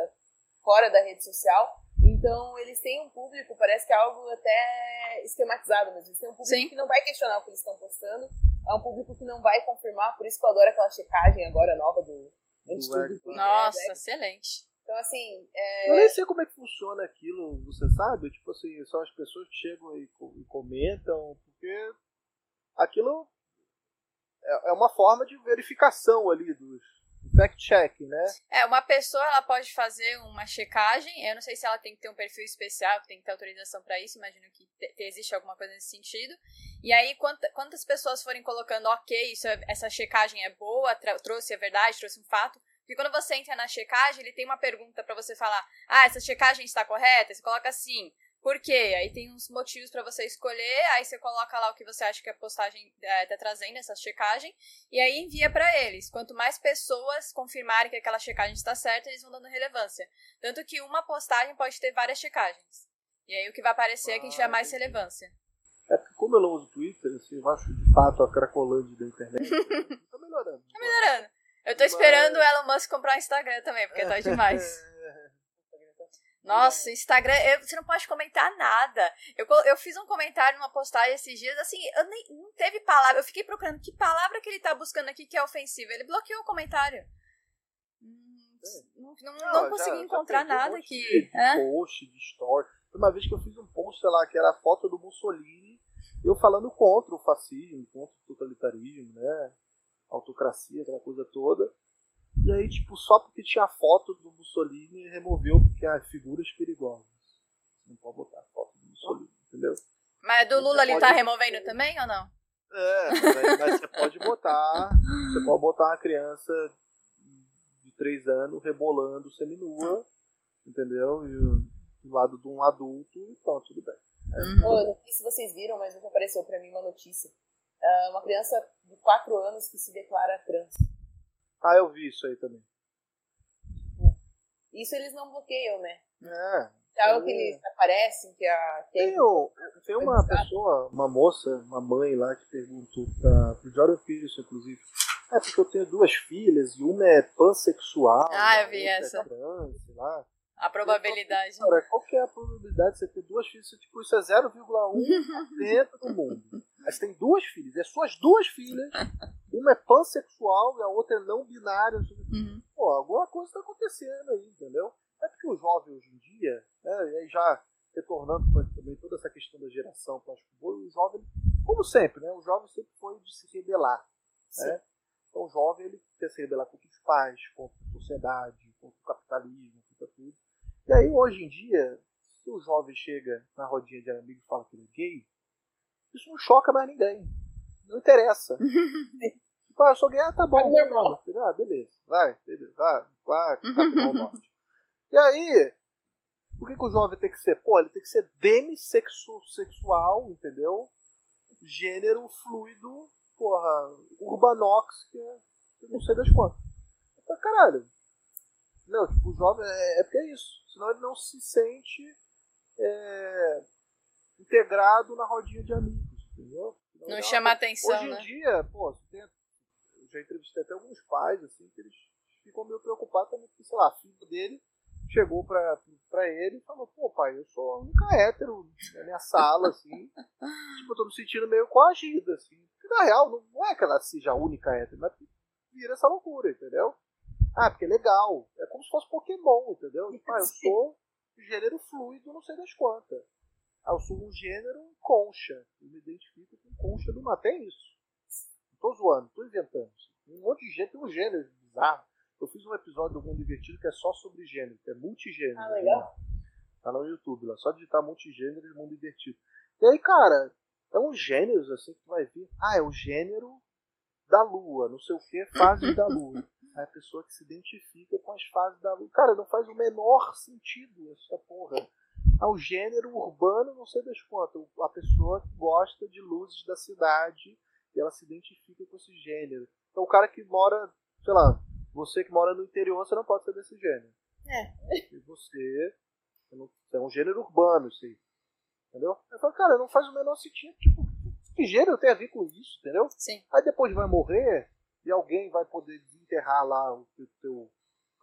fora da rede social. Então, eles têm um público, parece que é algo até esquematizado, mas eles têm um público Sim. que não vai questionar o que eles estão postando, é um público que não vai confirmar, por isso que eu adoro aquela checagem agora nova do, do estudo. Nossa, é, excelente. Então, assim. É... Eu nem sei como é que funciona aquilo, você sabe? Tipo assim, são as pessoas que chegam e, e comentam, porque aquilo é, é uma forma de verificação ali dos, fact-check, né? É, uma pessoa ela pode fazer uma checagem, eu não sei se ela tem que ter um perfil especial, que tem que ter autorização para isso, imagino que te, existe alguma coisa nesse sentido. E aí, quanta, quantas pessoas forem colocando, ok, isso é, essa checagem é boa, trouxe a verdade, trouxe um fato, porque quando você entra na checagem, ele tem uma pergunta para você falar: ah, essa checagem está correta? Você coloca assim. Por quê? Aí tem uns motivos para você escolher, aí você coloca lá o que você acha que a postagem é, tá trazendo, essa checagem, e aí envia para eles. Quanto mais pessoas confirmarem que aquela checagem está certa, eles vão dando relevância. Tanto que uma postagem pode ter várias checagens. E aí o que vai aparecer ah, é quem tiver mais relevância. É porque como eu não uso Twitter, assim, eu acho de fato a cracolândia da internet tá melhorando. tá melhorando. Eu tô esperando o Elon Musk comprar o Instagram também, porque tá demais. Nossa, Instagram, eu, você não pode comentar nada. Eu, eu fiz um comentário numa postagem esses dias, assim, eu nem, não teve palavra. Eu fiquei procurando que palavra que ele tá buscando aqui que é ofensiva. Ele bloqueou o comentário. Hum, não, não, não, não consegui já, encontrar já nada um aqui. De, post, de story. Uma vez que eu fiz um post lá que era a foto do Mussolini, eu falando contra o fascismo, contra o totalitarismo, né? Autocracia, aquela coisa toda. E aí, tipo, só porque tinha foto do Mussolini, removeu porque há figuras perigosas. Não pode botar foto do Mussolini, entendeu? Mas do Lula ele pode... tá removendo também ou não? É, mas, mas você pode botar. Você pode botar uma criança de 3 anos rebolando seminua, entendeu? E do lado de um adulto, então tudo bem. Uhum. Oh, não sei se vocês viram, mas nunca apareceu para mim uma notícia. Uh, uma criança de 4 anos que se declara trans. Ah, eu vi isso aí também. Isso eles não bloqueiam, né? É. É algo que eles aparecem, que a. Tem, tem uma pessoa, uma moça, uma mãe lá que perguntou para o Jordan Peterson, inclusive. É porque eu tenho duas filhas e uma é pansexual. Ah, eu vi é essa. É trans, lá. A probabilidade. Cara, qual que é a probabilidade de você ter duas filhas? Tipo, isso é 0,1 dentro do mundo. Você tem duas filhas, e as suas duas filhas uma é pansexual e a outra é não binária. Uhum. Pô, alguma coisa está acontecendo aí, entendeu? É porque o jovem hoje em dia, né, e aí já retornando também toda essa questão da geração plástico o jovem, como sempre, né, o jovem sempre foi de se rebelar. Né? Então o jovem ele quer se rebelar contra os pais, contra a sociedade, contra o capitalismo, contra tudo. E aí hoje em dia, se o jovem chega na rodinha de amigos e fala que ele é gay, isso não choca mais ninguém. Não interessa. tipo, ah, eu sou gay, ah, tá bom. É normal. Ah, beleza. Vai, beleza. Vai, vai, vai norte. E aí, por que, que, o jovem tem que ser? Pô, ele tem que ser demissexual, entendeu? Gênero fluido, porra, urbanox, que é, não sei das quantas. Então, caralho. Não, tipo, o jovem é, é porque é isso. Senão ele não se sente é, integrado na rodinha de amigos, entendeu? Não, não chama atenção, Hoje em né? dia, pô, tem, eu já entrevistei até alguns pais, assim, que eles ficam meio preocupados também, porque, sei lá, a filha dele chegou pra, pra ele e falou, pô, pai, eu sou a única hétero na minha sala, assim, tipo, eu tô me sentindo meio coagida, assim. Porque, na real, não, não é que ela seja a única hétero, mas vira essa loucura, entendeu? Ah, porque é legal. É como se fosse Pokémon, entendeu? Tipo, ah, eu sou gênero fluido, não sei das quantas. Ah, eu sou um gênero concha. Eu me identifico com concha do mar. Até isso. Não tô zoando, tô inventando. Um monte de gente tem um gênero bizarro. Eu fiz um episódio do Mundo Invertido que é só sobre gênero, que é multigênero. Ah, legal. Tá no YouTube lá. Só digitar multigênero e Mundo Invertido. E aí, cara, é uns gêneros assim que tu vai ver. Ah, é o gênero da Lua, não sei o que, fase da Lua. Aí a pessoa que se identifica com as fases da Lua. Cara, não faz o menor sentido essa porra ao gênero urbano, não sei das quantas. A pessoa que gosta de luzes da cidade e ela se identifica com esse gênero. Então o cara que mora, sei lá, você que mora no interior, você não pode ser desse gênero. É. E você, é um gênero urbano, isso aí. Entendeu? Eu falo, cara, não faz o menor sentido. Tipo, que gênero tem a ver com isso, entendeu? Sim. Aí depois vai morrer e alguém vai poder desenterrar lá o teu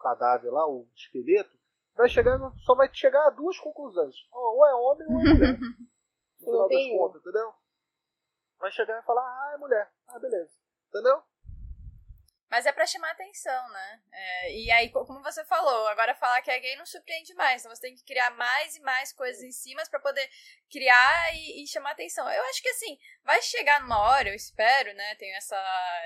cadáver lá, o esqueleto, vai chegar, só vai chegar a duas conclusões. Ou é homem ou é mulher. no final das contas, entendeu? Vai chegar e falar, ah, é mulher. Ah, beleza. Entendeu? Mas é pra chamar atenção, né? É, e aí, como você falou, agora falar que é gay não surpreende mais. Então você tem que criar mais e mais coisas em cima para poder criar e, e, chamar atenção. Eu acho que assim, vai chegar numa hora, eu espero, né? Tenho essa,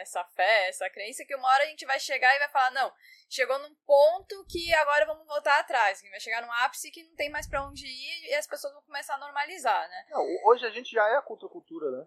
essa fé, essa crença, que uma hora a gente vai chegar e vai falar, não, chegou num ponto que agora vamos voltar atrás. Que vai chegar num ápice que não tem mais para onde ir e as pessoas vão começar a normalizar, né? Não, hoje a gente já é a contracultura, né?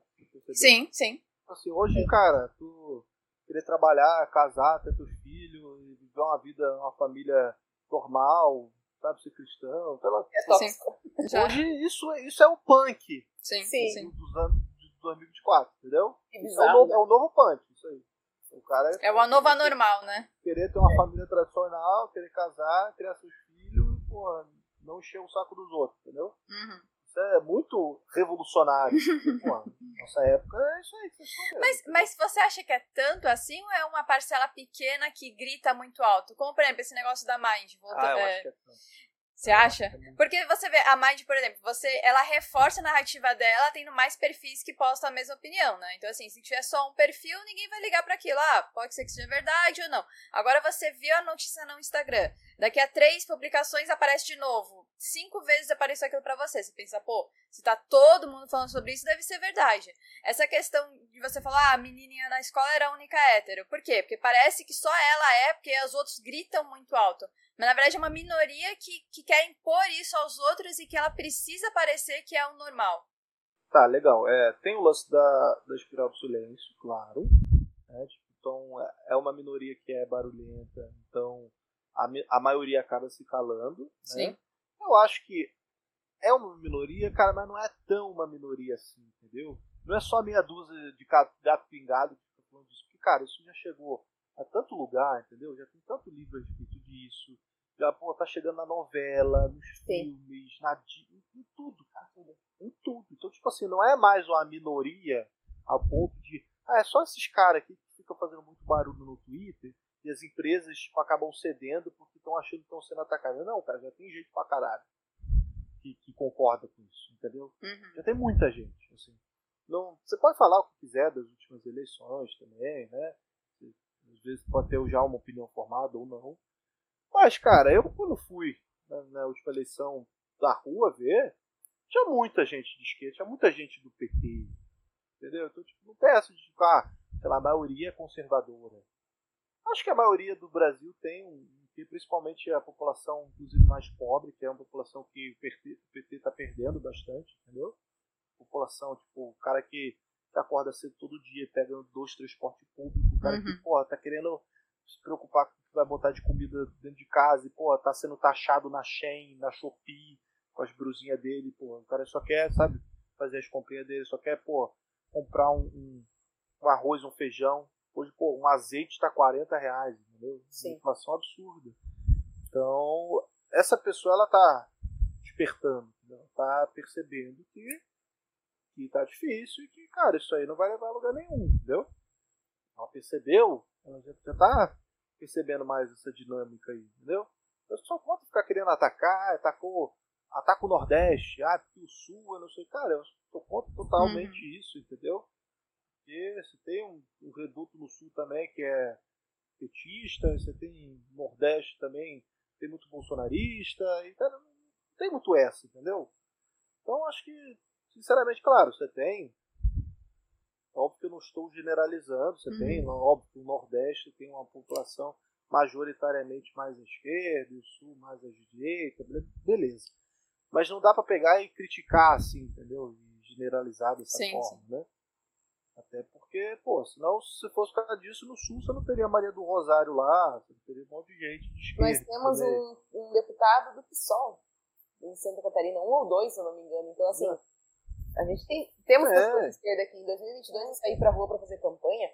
Sim, sim. Assim, hoje, cara, tu querer trabalhar, casar, ter teus filhos, viver uma vida, uma família normal, sabe, ser cristão, sei lá. É tóxico. Hoje isso, isso é o punk. Sim, sim. sim. Dos anos de 2024, entendeu? Que É o, novo, é o novo punk, isso aí. O cara É o nova normal, né? Querer ter uma família tradicional, querer casar, criar seus filhos, porra, não encher o saco dos outros, entendeu? Uhum. É muito revolucionário. Porra, nossa época é isso aí que vocês estão vendo. Mas, mas você acha que é tanto assim ou é uma parcela pequena que grita muito alto? Como, por exemplo, esse negócio da Mind. volta- Ah, eu é, acho que é tanto. Você acha? É Porque você vê, a Mind, por exemplo, você, ela reforça a narrativa dela tendo mais perfis que postam a mesma opinião, né? Então, assim, se tiver só um perfil, ninguém vai ligar para aquilo. Ah, pode ser que seja verdade ou não. Agora você viu a notícia no Instagram. Daqui a três publicações aparece de novo. Cinco vezes apareceu aquilo para você. Você pensa, pô, se tá todo mundo falando sobre isso, deve ser verdade. Essa questão de você falar, ah, a menininha na escola era a única hétero. Por quê? Porque parece que só ela é, porque os outros gritam muito alto. Mas na verdade é uma minoria que, que quer impor isso aos outros e que ela precisa parecer que é o normal. Tá, legal. É, tem o lance da, da espiral do silêncio, claro. né, tipo, então, é- é uma minoria que é barulhenta, então a, a maioria acaba se calando. Sim. Né? Eu acho que é uma minoria, cara, mas não é tão uma minoria assim, entendeu? Não é só meia dúzia de gato pingado que fica falando disso. Porque, cara, isso já chegou a tanto lugar, entendeu? Já tem tanto livro a respeito disso. Já, pô, tá chegando na novela, nos Sim. filmes, na em, em tudo, cara. Em tudo. Então, tipo assim, não é mais uma minoria a ponto de. Ah, é só esses caras aqui que ficam fazendo muito barulho no Twitter e as empresas tipo, acabam cedendo porque estão achando que estão sendo atacadas. Não, cara, já tem gente pra caralho que, que concorda com isso, entendeu? Uhum. Já tem muita gente, assim. Não, você pode falar o que quiser das últimas eleições também, né? Às vezes pode ter já uma opinião formada ou não. Mas, cara, eu quando fui na, na última eleição da rua ver, tinha muita gente de esquerda, tinha muita gente do PT. Entendeu? Então, tipo, não essa de ficar, sei lá, a maioria é conservadora. Acho que a maioria do Brasil tem um, que principalmente a população, inclusive mais pobre, que é uma população que o PT está perdendo bastante, entendeu? População, tipo, o cara que acorda cedo todo dia, pega dois transporte público, o cara que, Uhum. porra, tá querendo se preocupar com o que vai botar de comida dentro de casa e, porra, tá sendo taxado na Shein, na Shopee, com as brusinhas dele, porra. O cara só quer, sabe, fazer as comprinhas dele, só quer, pô, comprar um, um, um arroz, um feijão. Hoje, pô, um azeite tá 40 reais, entendeu? Sim. Uma inflação absurda. Então, essa pessoa, ela tá despertando, entendeu? tá percebendo que, que tá difícil e que, cara, isso aí não vai levar a lugar nenhum, entendeu? Ela percebeu, ela já, tá percebendo mais essa dinâmica aí, entendeu? Eu só conta ficar querendo atacar, atacou, ataca o Nordeste, ah, porque o Sul, eu não sei, cara, eu sou contra totalmente isso, entendeu? Porque você tem um, um reduto no Sul também que é petista, você tem Nordeste também, tem muito bolsonarista, e cara, não tem muito essa, entendeu? Então acho que, sinceramente, claro, você tem. Óbvio que eu não estou generalizando, você Uhum. tem, óbvio que o Nordeste tem uma população majoritariamente mais à esquerda, o Sul mais à direita, be- beleza. Mas não dá pra pegar e criticar assim, entendeu? E generalizar dessa Sim, forma, né? Até porque, pô, senão se fosse por causa disso, no Sul você não teria Maria do Rosário lá, você não teria um monte de gente de esquerda. Nós temos um, um deputado do PSOL em Santa Catarina, um ou dois, se eu não me engano. Então, assim, a gente tem, temos É. pessoas de esquerda aqui. Em 2022, eu saí pra rua pra fazer campanha.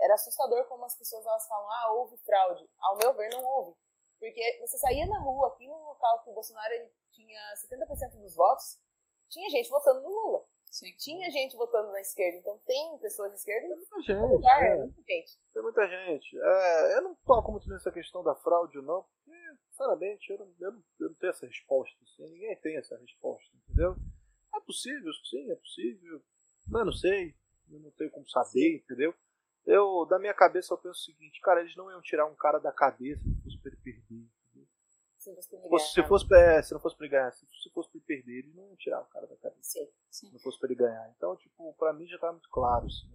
Era assustador como as pessoas elas falam, ah, houve fraude. Ao meu ver, não houve. Porque você saía na rua, aqui no local que o Bolsonaro ele tinha 70% dos votos, tinha gente votando no Lula. Sim. Tinha gente votando na esquerda, então tem pessoas de esquerda Tem em muita gente. lugar, é. muita gente. Tem muita gente. É, eu não toco muito nessa questão da fraude não, porque, sinceramente, eu não, eu não, eu não tenho essa resposta. Assim, ninguém tem essa resposta, entendeu? É possível, sim, é possível. Mas não sei. Eu não tenho como saber, entendeu? Eu, da minha cabeça, eu penso o seguinte, cara, eles não iam tirar um cara da cabeça se fosse pra ele perder. Se fosse, se, fosse pra, é, se não fosse pra ele ganhar, se, se fosse pra ele perder, eles não iam tirar o cara da cabeça. Sim. Se não fosse pra ele ganhar. Então, tipo, pra mim já tá muito claro, assim.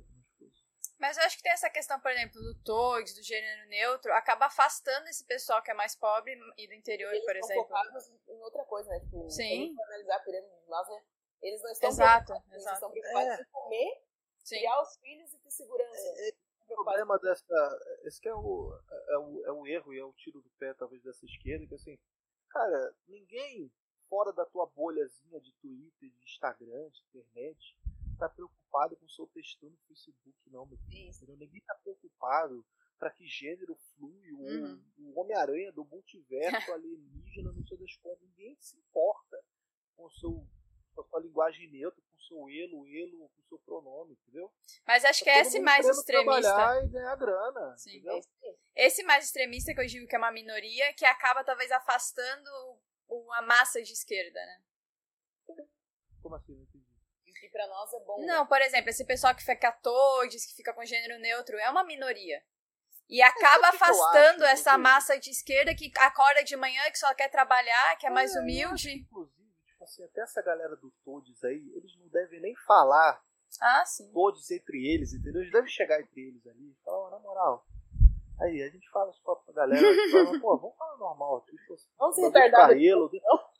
Mas eu acho que tem essa questão, por exemplo, do TOGS, do gênero neutro, acaba afastando esse pessoal que é mais pobre e do interior, Eles por estão exemplo. focados em outra coisa, né? Tipo, Sim. analisar a pirâmide de Maslow, eles não estão Exato, preocupados, eles exato. estão preocupados É. em comer, Sim. criar os filhos e ter segurança. É, Preocupados- problema dessa. Esse que é o, é, o, é o erro e é o tiro do pé, talvez, dessa esquerda, que assim, cara, ninguém fora da tua bolhazinha de Twitter, de Instagram, de internet, tá preocupado com o seu textão no Facebook, não, meu filho. Ninguém tá preocupado para que gênero flui, o, Uhum. o Homem-Aranha do multiverso alienígena, não sei das contas. Ninguém se importa com o seu. Com a sua linguagem neutra, com o seu elo, elo, com o seu pronome, entendeu? Mas acho que Tá é todo esse mais extremista. trabalhar e ganhar grana, Sim. entendeu? É. Esse mais extremista que eu digo que é uma minoria, que acaba talvez afastando o- a massa de esquerda, né? Como assim? Não entendi. E pra nós é bom. Não, por exemplo, esse pessoal que fica todes, que fica com gênero neutro, é uma minoria. E acaba que que eu afastando acho, essa inclusive? massa de esquerda que acorda de manhã, que só quer trabalhar, que é mais É, eu humilde. Inclusive, tipo assim, até essa galera do Todes aí, eles não devem nem falar Ah, sim. Todes entre eles, entendeu? Eles devem chegar entre eles ali e falar, ó, na moral. Aí, a gente fala isso pra pra galera, a gente fala, pô, vamos falar normal aqui. Vamos se retardar Carrelo,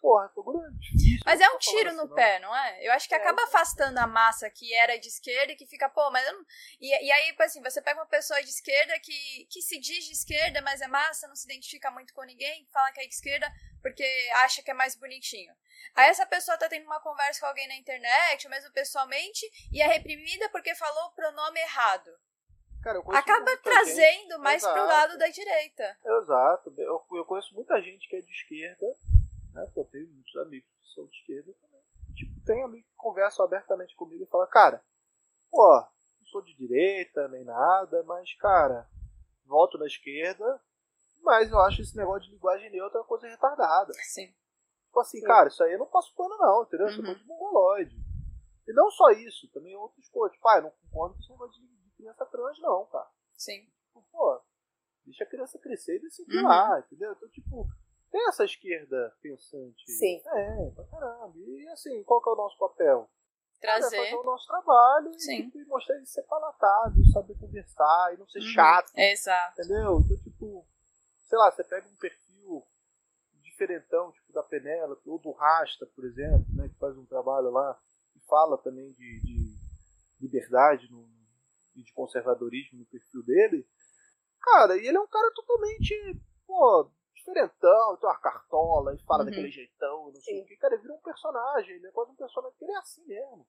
Porra, é difícil. Mas é tô um tiro falando no assim, pé, não é? Eu acho que É, acaba afastando a massa que era de esquerda e que fica, pô, mas eu não... E, e aí, tipo assim, você pega uma pessoa de esquerda que, que se diz de esquerda, mas é massa, não se identifica muito com ninguém, fala que é de esquerda porque acha que é mais bonitinho. Aí essa pessoa tá tendo uma conversa com alguém na internet, ou mesmo pessoalmente, e é reprimida porque falou o pronome errado. Cara, eu Acaba trazendo gente- mais pro Exato. lado da direita. Exato. Eu, eu conheço muita gente que é de esquerda, né? Pô, tenho muitos amigos que são de esquerda também. Tipo, tem amigos que conversam abertamente comigo e falam, cara, pô, não sou de direita nem nada, mas, cara, voto na esquerda, mas eu acho esse negócio de linguagem neutra uma coisa retardada. Sim. Tipo assim, Sim. cara, isso aí eu não passo pano não, entendeu? Isso é Uhum. coisa de mongoloide. E não só isso, também outras coisas. Tipo, ah, eu não concordo com esse negócio de, de criança trans não, cara. Sim. Tipo, pô, deixa a criança crescer e decidir Uhum. lá, entendeu? Então, tipo, tem essa esquerda pensante. Sim. É, pra caramba. E assim, qual que é o nosso papel? É Trazer. fazer o nosso trabalho e, Sim. e mostrar ele ser palatável, saber conversar e não ser Uhum. chato, Exato. entendeu? Então, tipo, sei lá, você pega um perfil diferentão, tipo da Penélope, ou do Rasta, por exemplo, né, que faz um trabalho lá e fala também de, de liberdade no, e de conservadorismo no perfil dele. Cara, e ele é um cara totalmente, pô, diferentão, tem uma cartola e fala Uhum. daquele jeitão, não sei Sim. o que. Cara, ele vira um personagem, ele é quase um personagem, ele é assim mesmo.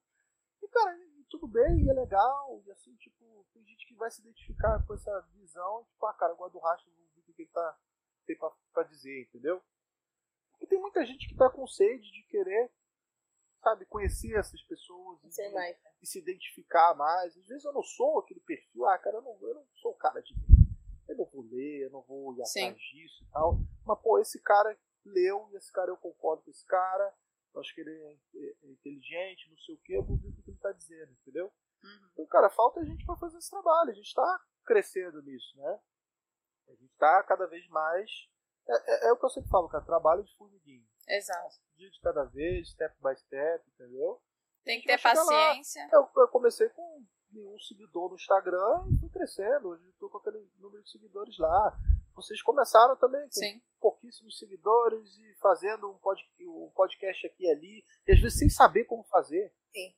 E, cara, tudo bem, e é legal, e assim, tipo, tem gente que vai se identificar com essa visão, tipo, ah, cara, eu gosto do rastro, vou ver o que ele tá, tem pra, pra dizer, entendeu? E tem muita gente que tá com sede de querer, sabe, conhecer essas pessoas Ser mais. E se identificar mais. Às vezes eu não sou aquele perfil, ah, cara, eu não, eu não sou o cara de. Eu não vou ler, eu não vou ir atrás disso e tal. Mas, pô, esse cara leu, e esse cara eu concordo com esse cara, eu acho que ele é, é- é inteligente, não sei o que, eu vou ver o que ele tá dizendo, entendeu? Uhum. Então, cara, falta a gente pra fazer esse trabalho, a gente tá crescendo nisso, né? A gente tá cada vez mais. É, é- é o que eu sempre falo, cara, trabalho de formiguinha. Exato. Dia de cada vez, step by step, entendeu? Tem que ter paciência. Eu, eu comecei com nenhum seguidor no Instagram e fui crescendo. Hoje eu tô com aquele número de seguidores lá. Vocês começaram também com Sim. pouquíssimos seguidores e fazendo um, pod, um podcast aqui e ali, e às vezes sem saber como fazer.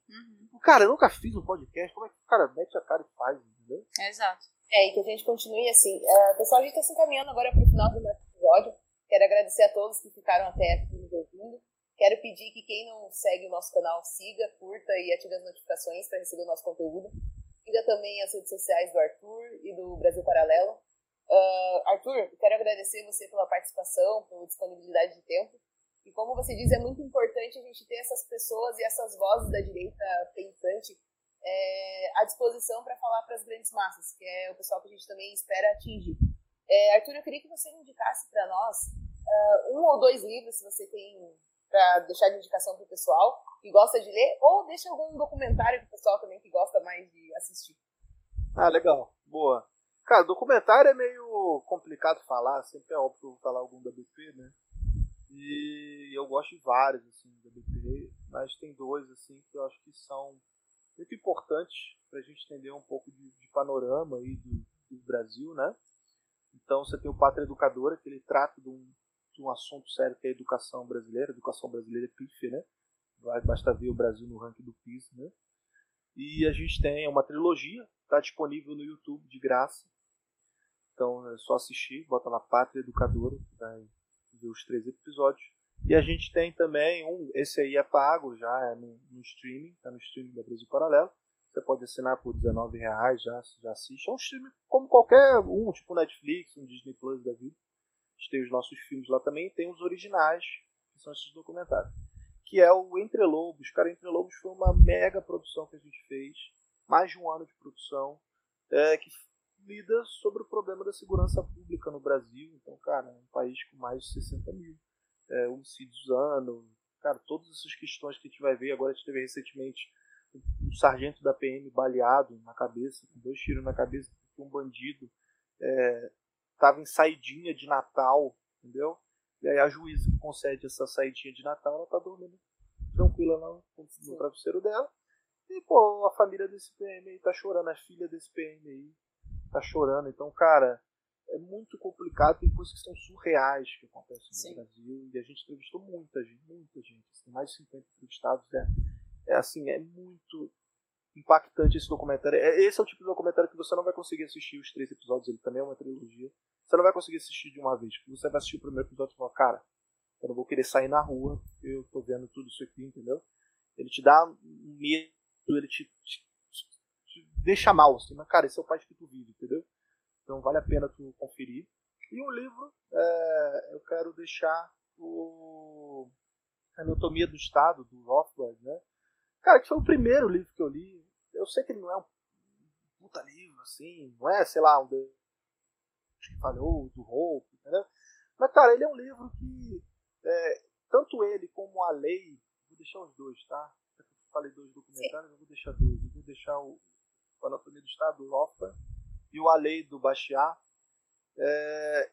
Uhum. Cara, eu nunca fiz um podcast, como é que o cara mete a cara e faz, entendeu? Exato. É, e que a gente continue assim. Uh, pessoal, a gente está se encaminhando agora para o final do nosso episódio. Quero agradecer a todos que ficaram até aqui. Quero pedir que quem não segue o nosso canal siga, curta e ative as notificações para receber o nosso conteúdo. Siga também as redes sociais do Arthur e do Brasil Paralelo. Uh, Arthur, quero agradecer você pela participação, pela disponibilidade de tempo. E como você diz, é muito importante a gente ter essas pessoas e essas vozes da direita pensante é, à disposição para falar para as grandes massas, que é o pessoal que a gente também espera atingir. É, Arthur, eu queria que você indicasse para nós uh, um ou dois livros, se você tem para deixar de indicação para o pessoal que gosta de ler, ou deixa algum documentário para o pessoal também que gosta mais de assistir. Ah, legal. Boa. Cara, documentário é meio complicado falar, sempre é óbvio falar algum da BP, né? E eu gosto de vários, assim, da BP, mas tem dois, assim, que eu acho que são muito importantes para a gente entender um pouco de, de panorama aí do, do, Brasil, né? Então você tem o Pátria Educadora, que ele trata de um, de um assunto sério que é a educação brasileira, a educação brasileira é pífia, né? Basta ver o Brasil no ranking do PIS, né? E a gente tem uma trilogia, está disponível no YouTube de graça. Então é só assistir, bota lá Pátria Educadora, vai ver os três episódios. E a gente tem também um, esse aí é pago já, é no, no streaming, tá no streaming da Brasil Paralelo. Você pode assinar por R$19,00, já, já assiste. É um streaming como qualquer um, tipo Netflix, um Disney Plus da vida. Gente tem os nossos filmes lá também, tem os originais, que são esses documentários. Que é o Entre Lobos. Cara, Entre Lobos foi uma mega produção que a gente fez, mais de um ano de produção, é, que lida sobre o problema da segurança pública no Brasil. Então, cara, é um país com mais de 60 mil é, homicídios ano, cara, todas essas questões que a gente vai ver. Agora a gente teve recentemente um sargento da PM baleado na cabeça, com dois tiros na cabeça, um bandido estava em saidinha de Natal, entendeu? E aí a juíza que concede essa saidinha de Natal, ela tá dormindo tranquila lá no travesseiro dela. E, pô, a família desse PM aí tá chorando, a filha desse PM aí tá chorando. Então, cara, é muito complicado, tem coisas que são surreais que acontecem no Sim. Brasil, e a gente entrevistou muita gente, muita gente, assim, mais de 50 entrevistados, é, é assim, é muito impactante esse documentário. É, esse é o tipo de documentário que você não vai conseguir assistir os três episódios, ele também é uma trilogia. Você não vai conseguir assistir de uma vez, porque você vai assistir o primeiro episódio e falar, cara, eu não vou querer sair na rua, eu tô vendo tudo isso aqui, entendeu? Ele te dá medo, ele te, te, te deixa mal, assim, mas cara, esse é o país que tu vive, entendeu? Então vale a pena tu conferir. E o livro, é, eu quero deixar o Anatomia do Estado, do Rothbard, né? Cara, que foi o primeiro livro que eu li. Eu sei que ele não é um puta livro, assim, não é, sei lá, um que falhou, do Hope, entendeu? Mas, cara, ele é um livro que, é, tanto ele como a lei, vou deixar os dois, tá? Eu falei dois documentários, eu vou deixar dois. Eu vou deixar o, o Anatomia do Estado, do Rothbard, e o Alei do Bastiat. É,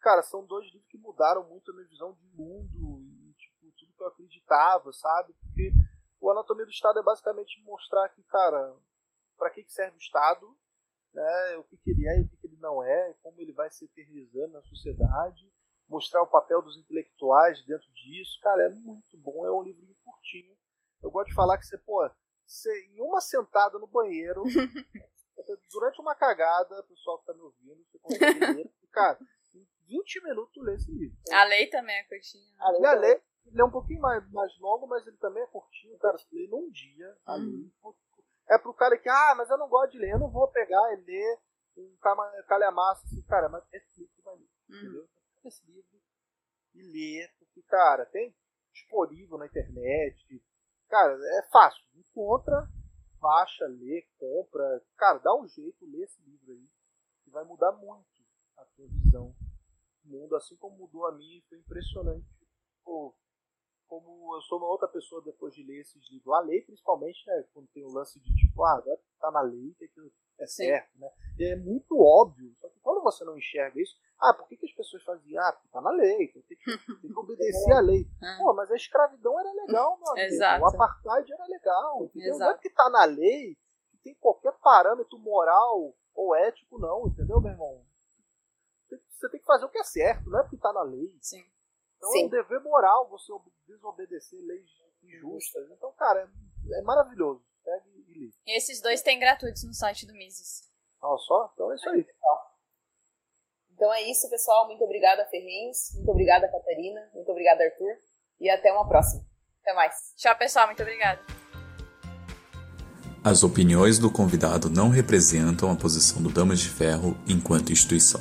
cara, são dois livros que mudaram muito a minha visão de mundo e tipo, tudo que eu acreditava, sabe? Porque o Anatomia do Estado é basicamente mostrar que, cara, para que, serve o Estado, né? o que, que ele é e o que, não é, como ele vai se eternizando na sociedade, mostrar o papel dos intelectuais dentro disso. Cara, é muito bom, é um livro curtinho. Eu gosto de falar que você, pô, você, em uma sentada no banheiro, durante uma cagada, o pessoal que tá me ouvindo, você consegue ler. cara, em 20 minutos tu lê esse livro. A lei também é curtinha. A lei, a lei ele é um pouquinho mais, mais longo, mas ele também é curtinho. Cara, você lê num dia. Uhum. É pro cara que, ah, mas eu não gosto de ler, eu não vou pegar e ler um calhamaço assim, cara, mas esse livro vai ler, uhum. entendeu? Esse livro e ler, porque, cara, tem disponível na internet. Cara, é fácil. Encontra, baixa, lê, compra. Cara, dá um jeito, lê esse livro aí. Que vai mudar muito a tua visão do mundo, assim como mudou a minha. Foi impressionante. Pô, como eu sou uma outra pessoa depois de ler esses livros. A lei, principalmente, né? Quando tem o lance de tipo, ah, agora tá na lei, que é certo, né? É muito óbvio. Só que quando você não enxerga isso, ah, por que, que as pessoas faziam? Ah, porque tá na lei, tem que, tem que obedecer à lei. É. Pô, mas a escravidão era legal, meu amigo. Exato. O apartheid era legal, entendeu? Exato. Não é porque tá na lei que tem qualquer parâmetro moral ou ético, não, entendeu, meu irmão? Você tem que fazer o que é certo, não é porque tá na lei. Sim. Então Sim. é um dever moral você desobedecer leis injustas. Então, cara, é, é maravilhoso. E. Esses dois tem gratuitos no site do Mises. Ah, só? Então é isso aí. Então é isso, pessoal. Muito obrigada, Ferrenhos. Muito obrigada, Catarina. Muito obrigada, Arthur. E até uma próxima. Até mais. Tchau, pessoal. Muito obrigada. As opiniões do convidado não representam a posição do Damas de Ferro enquanto instituição.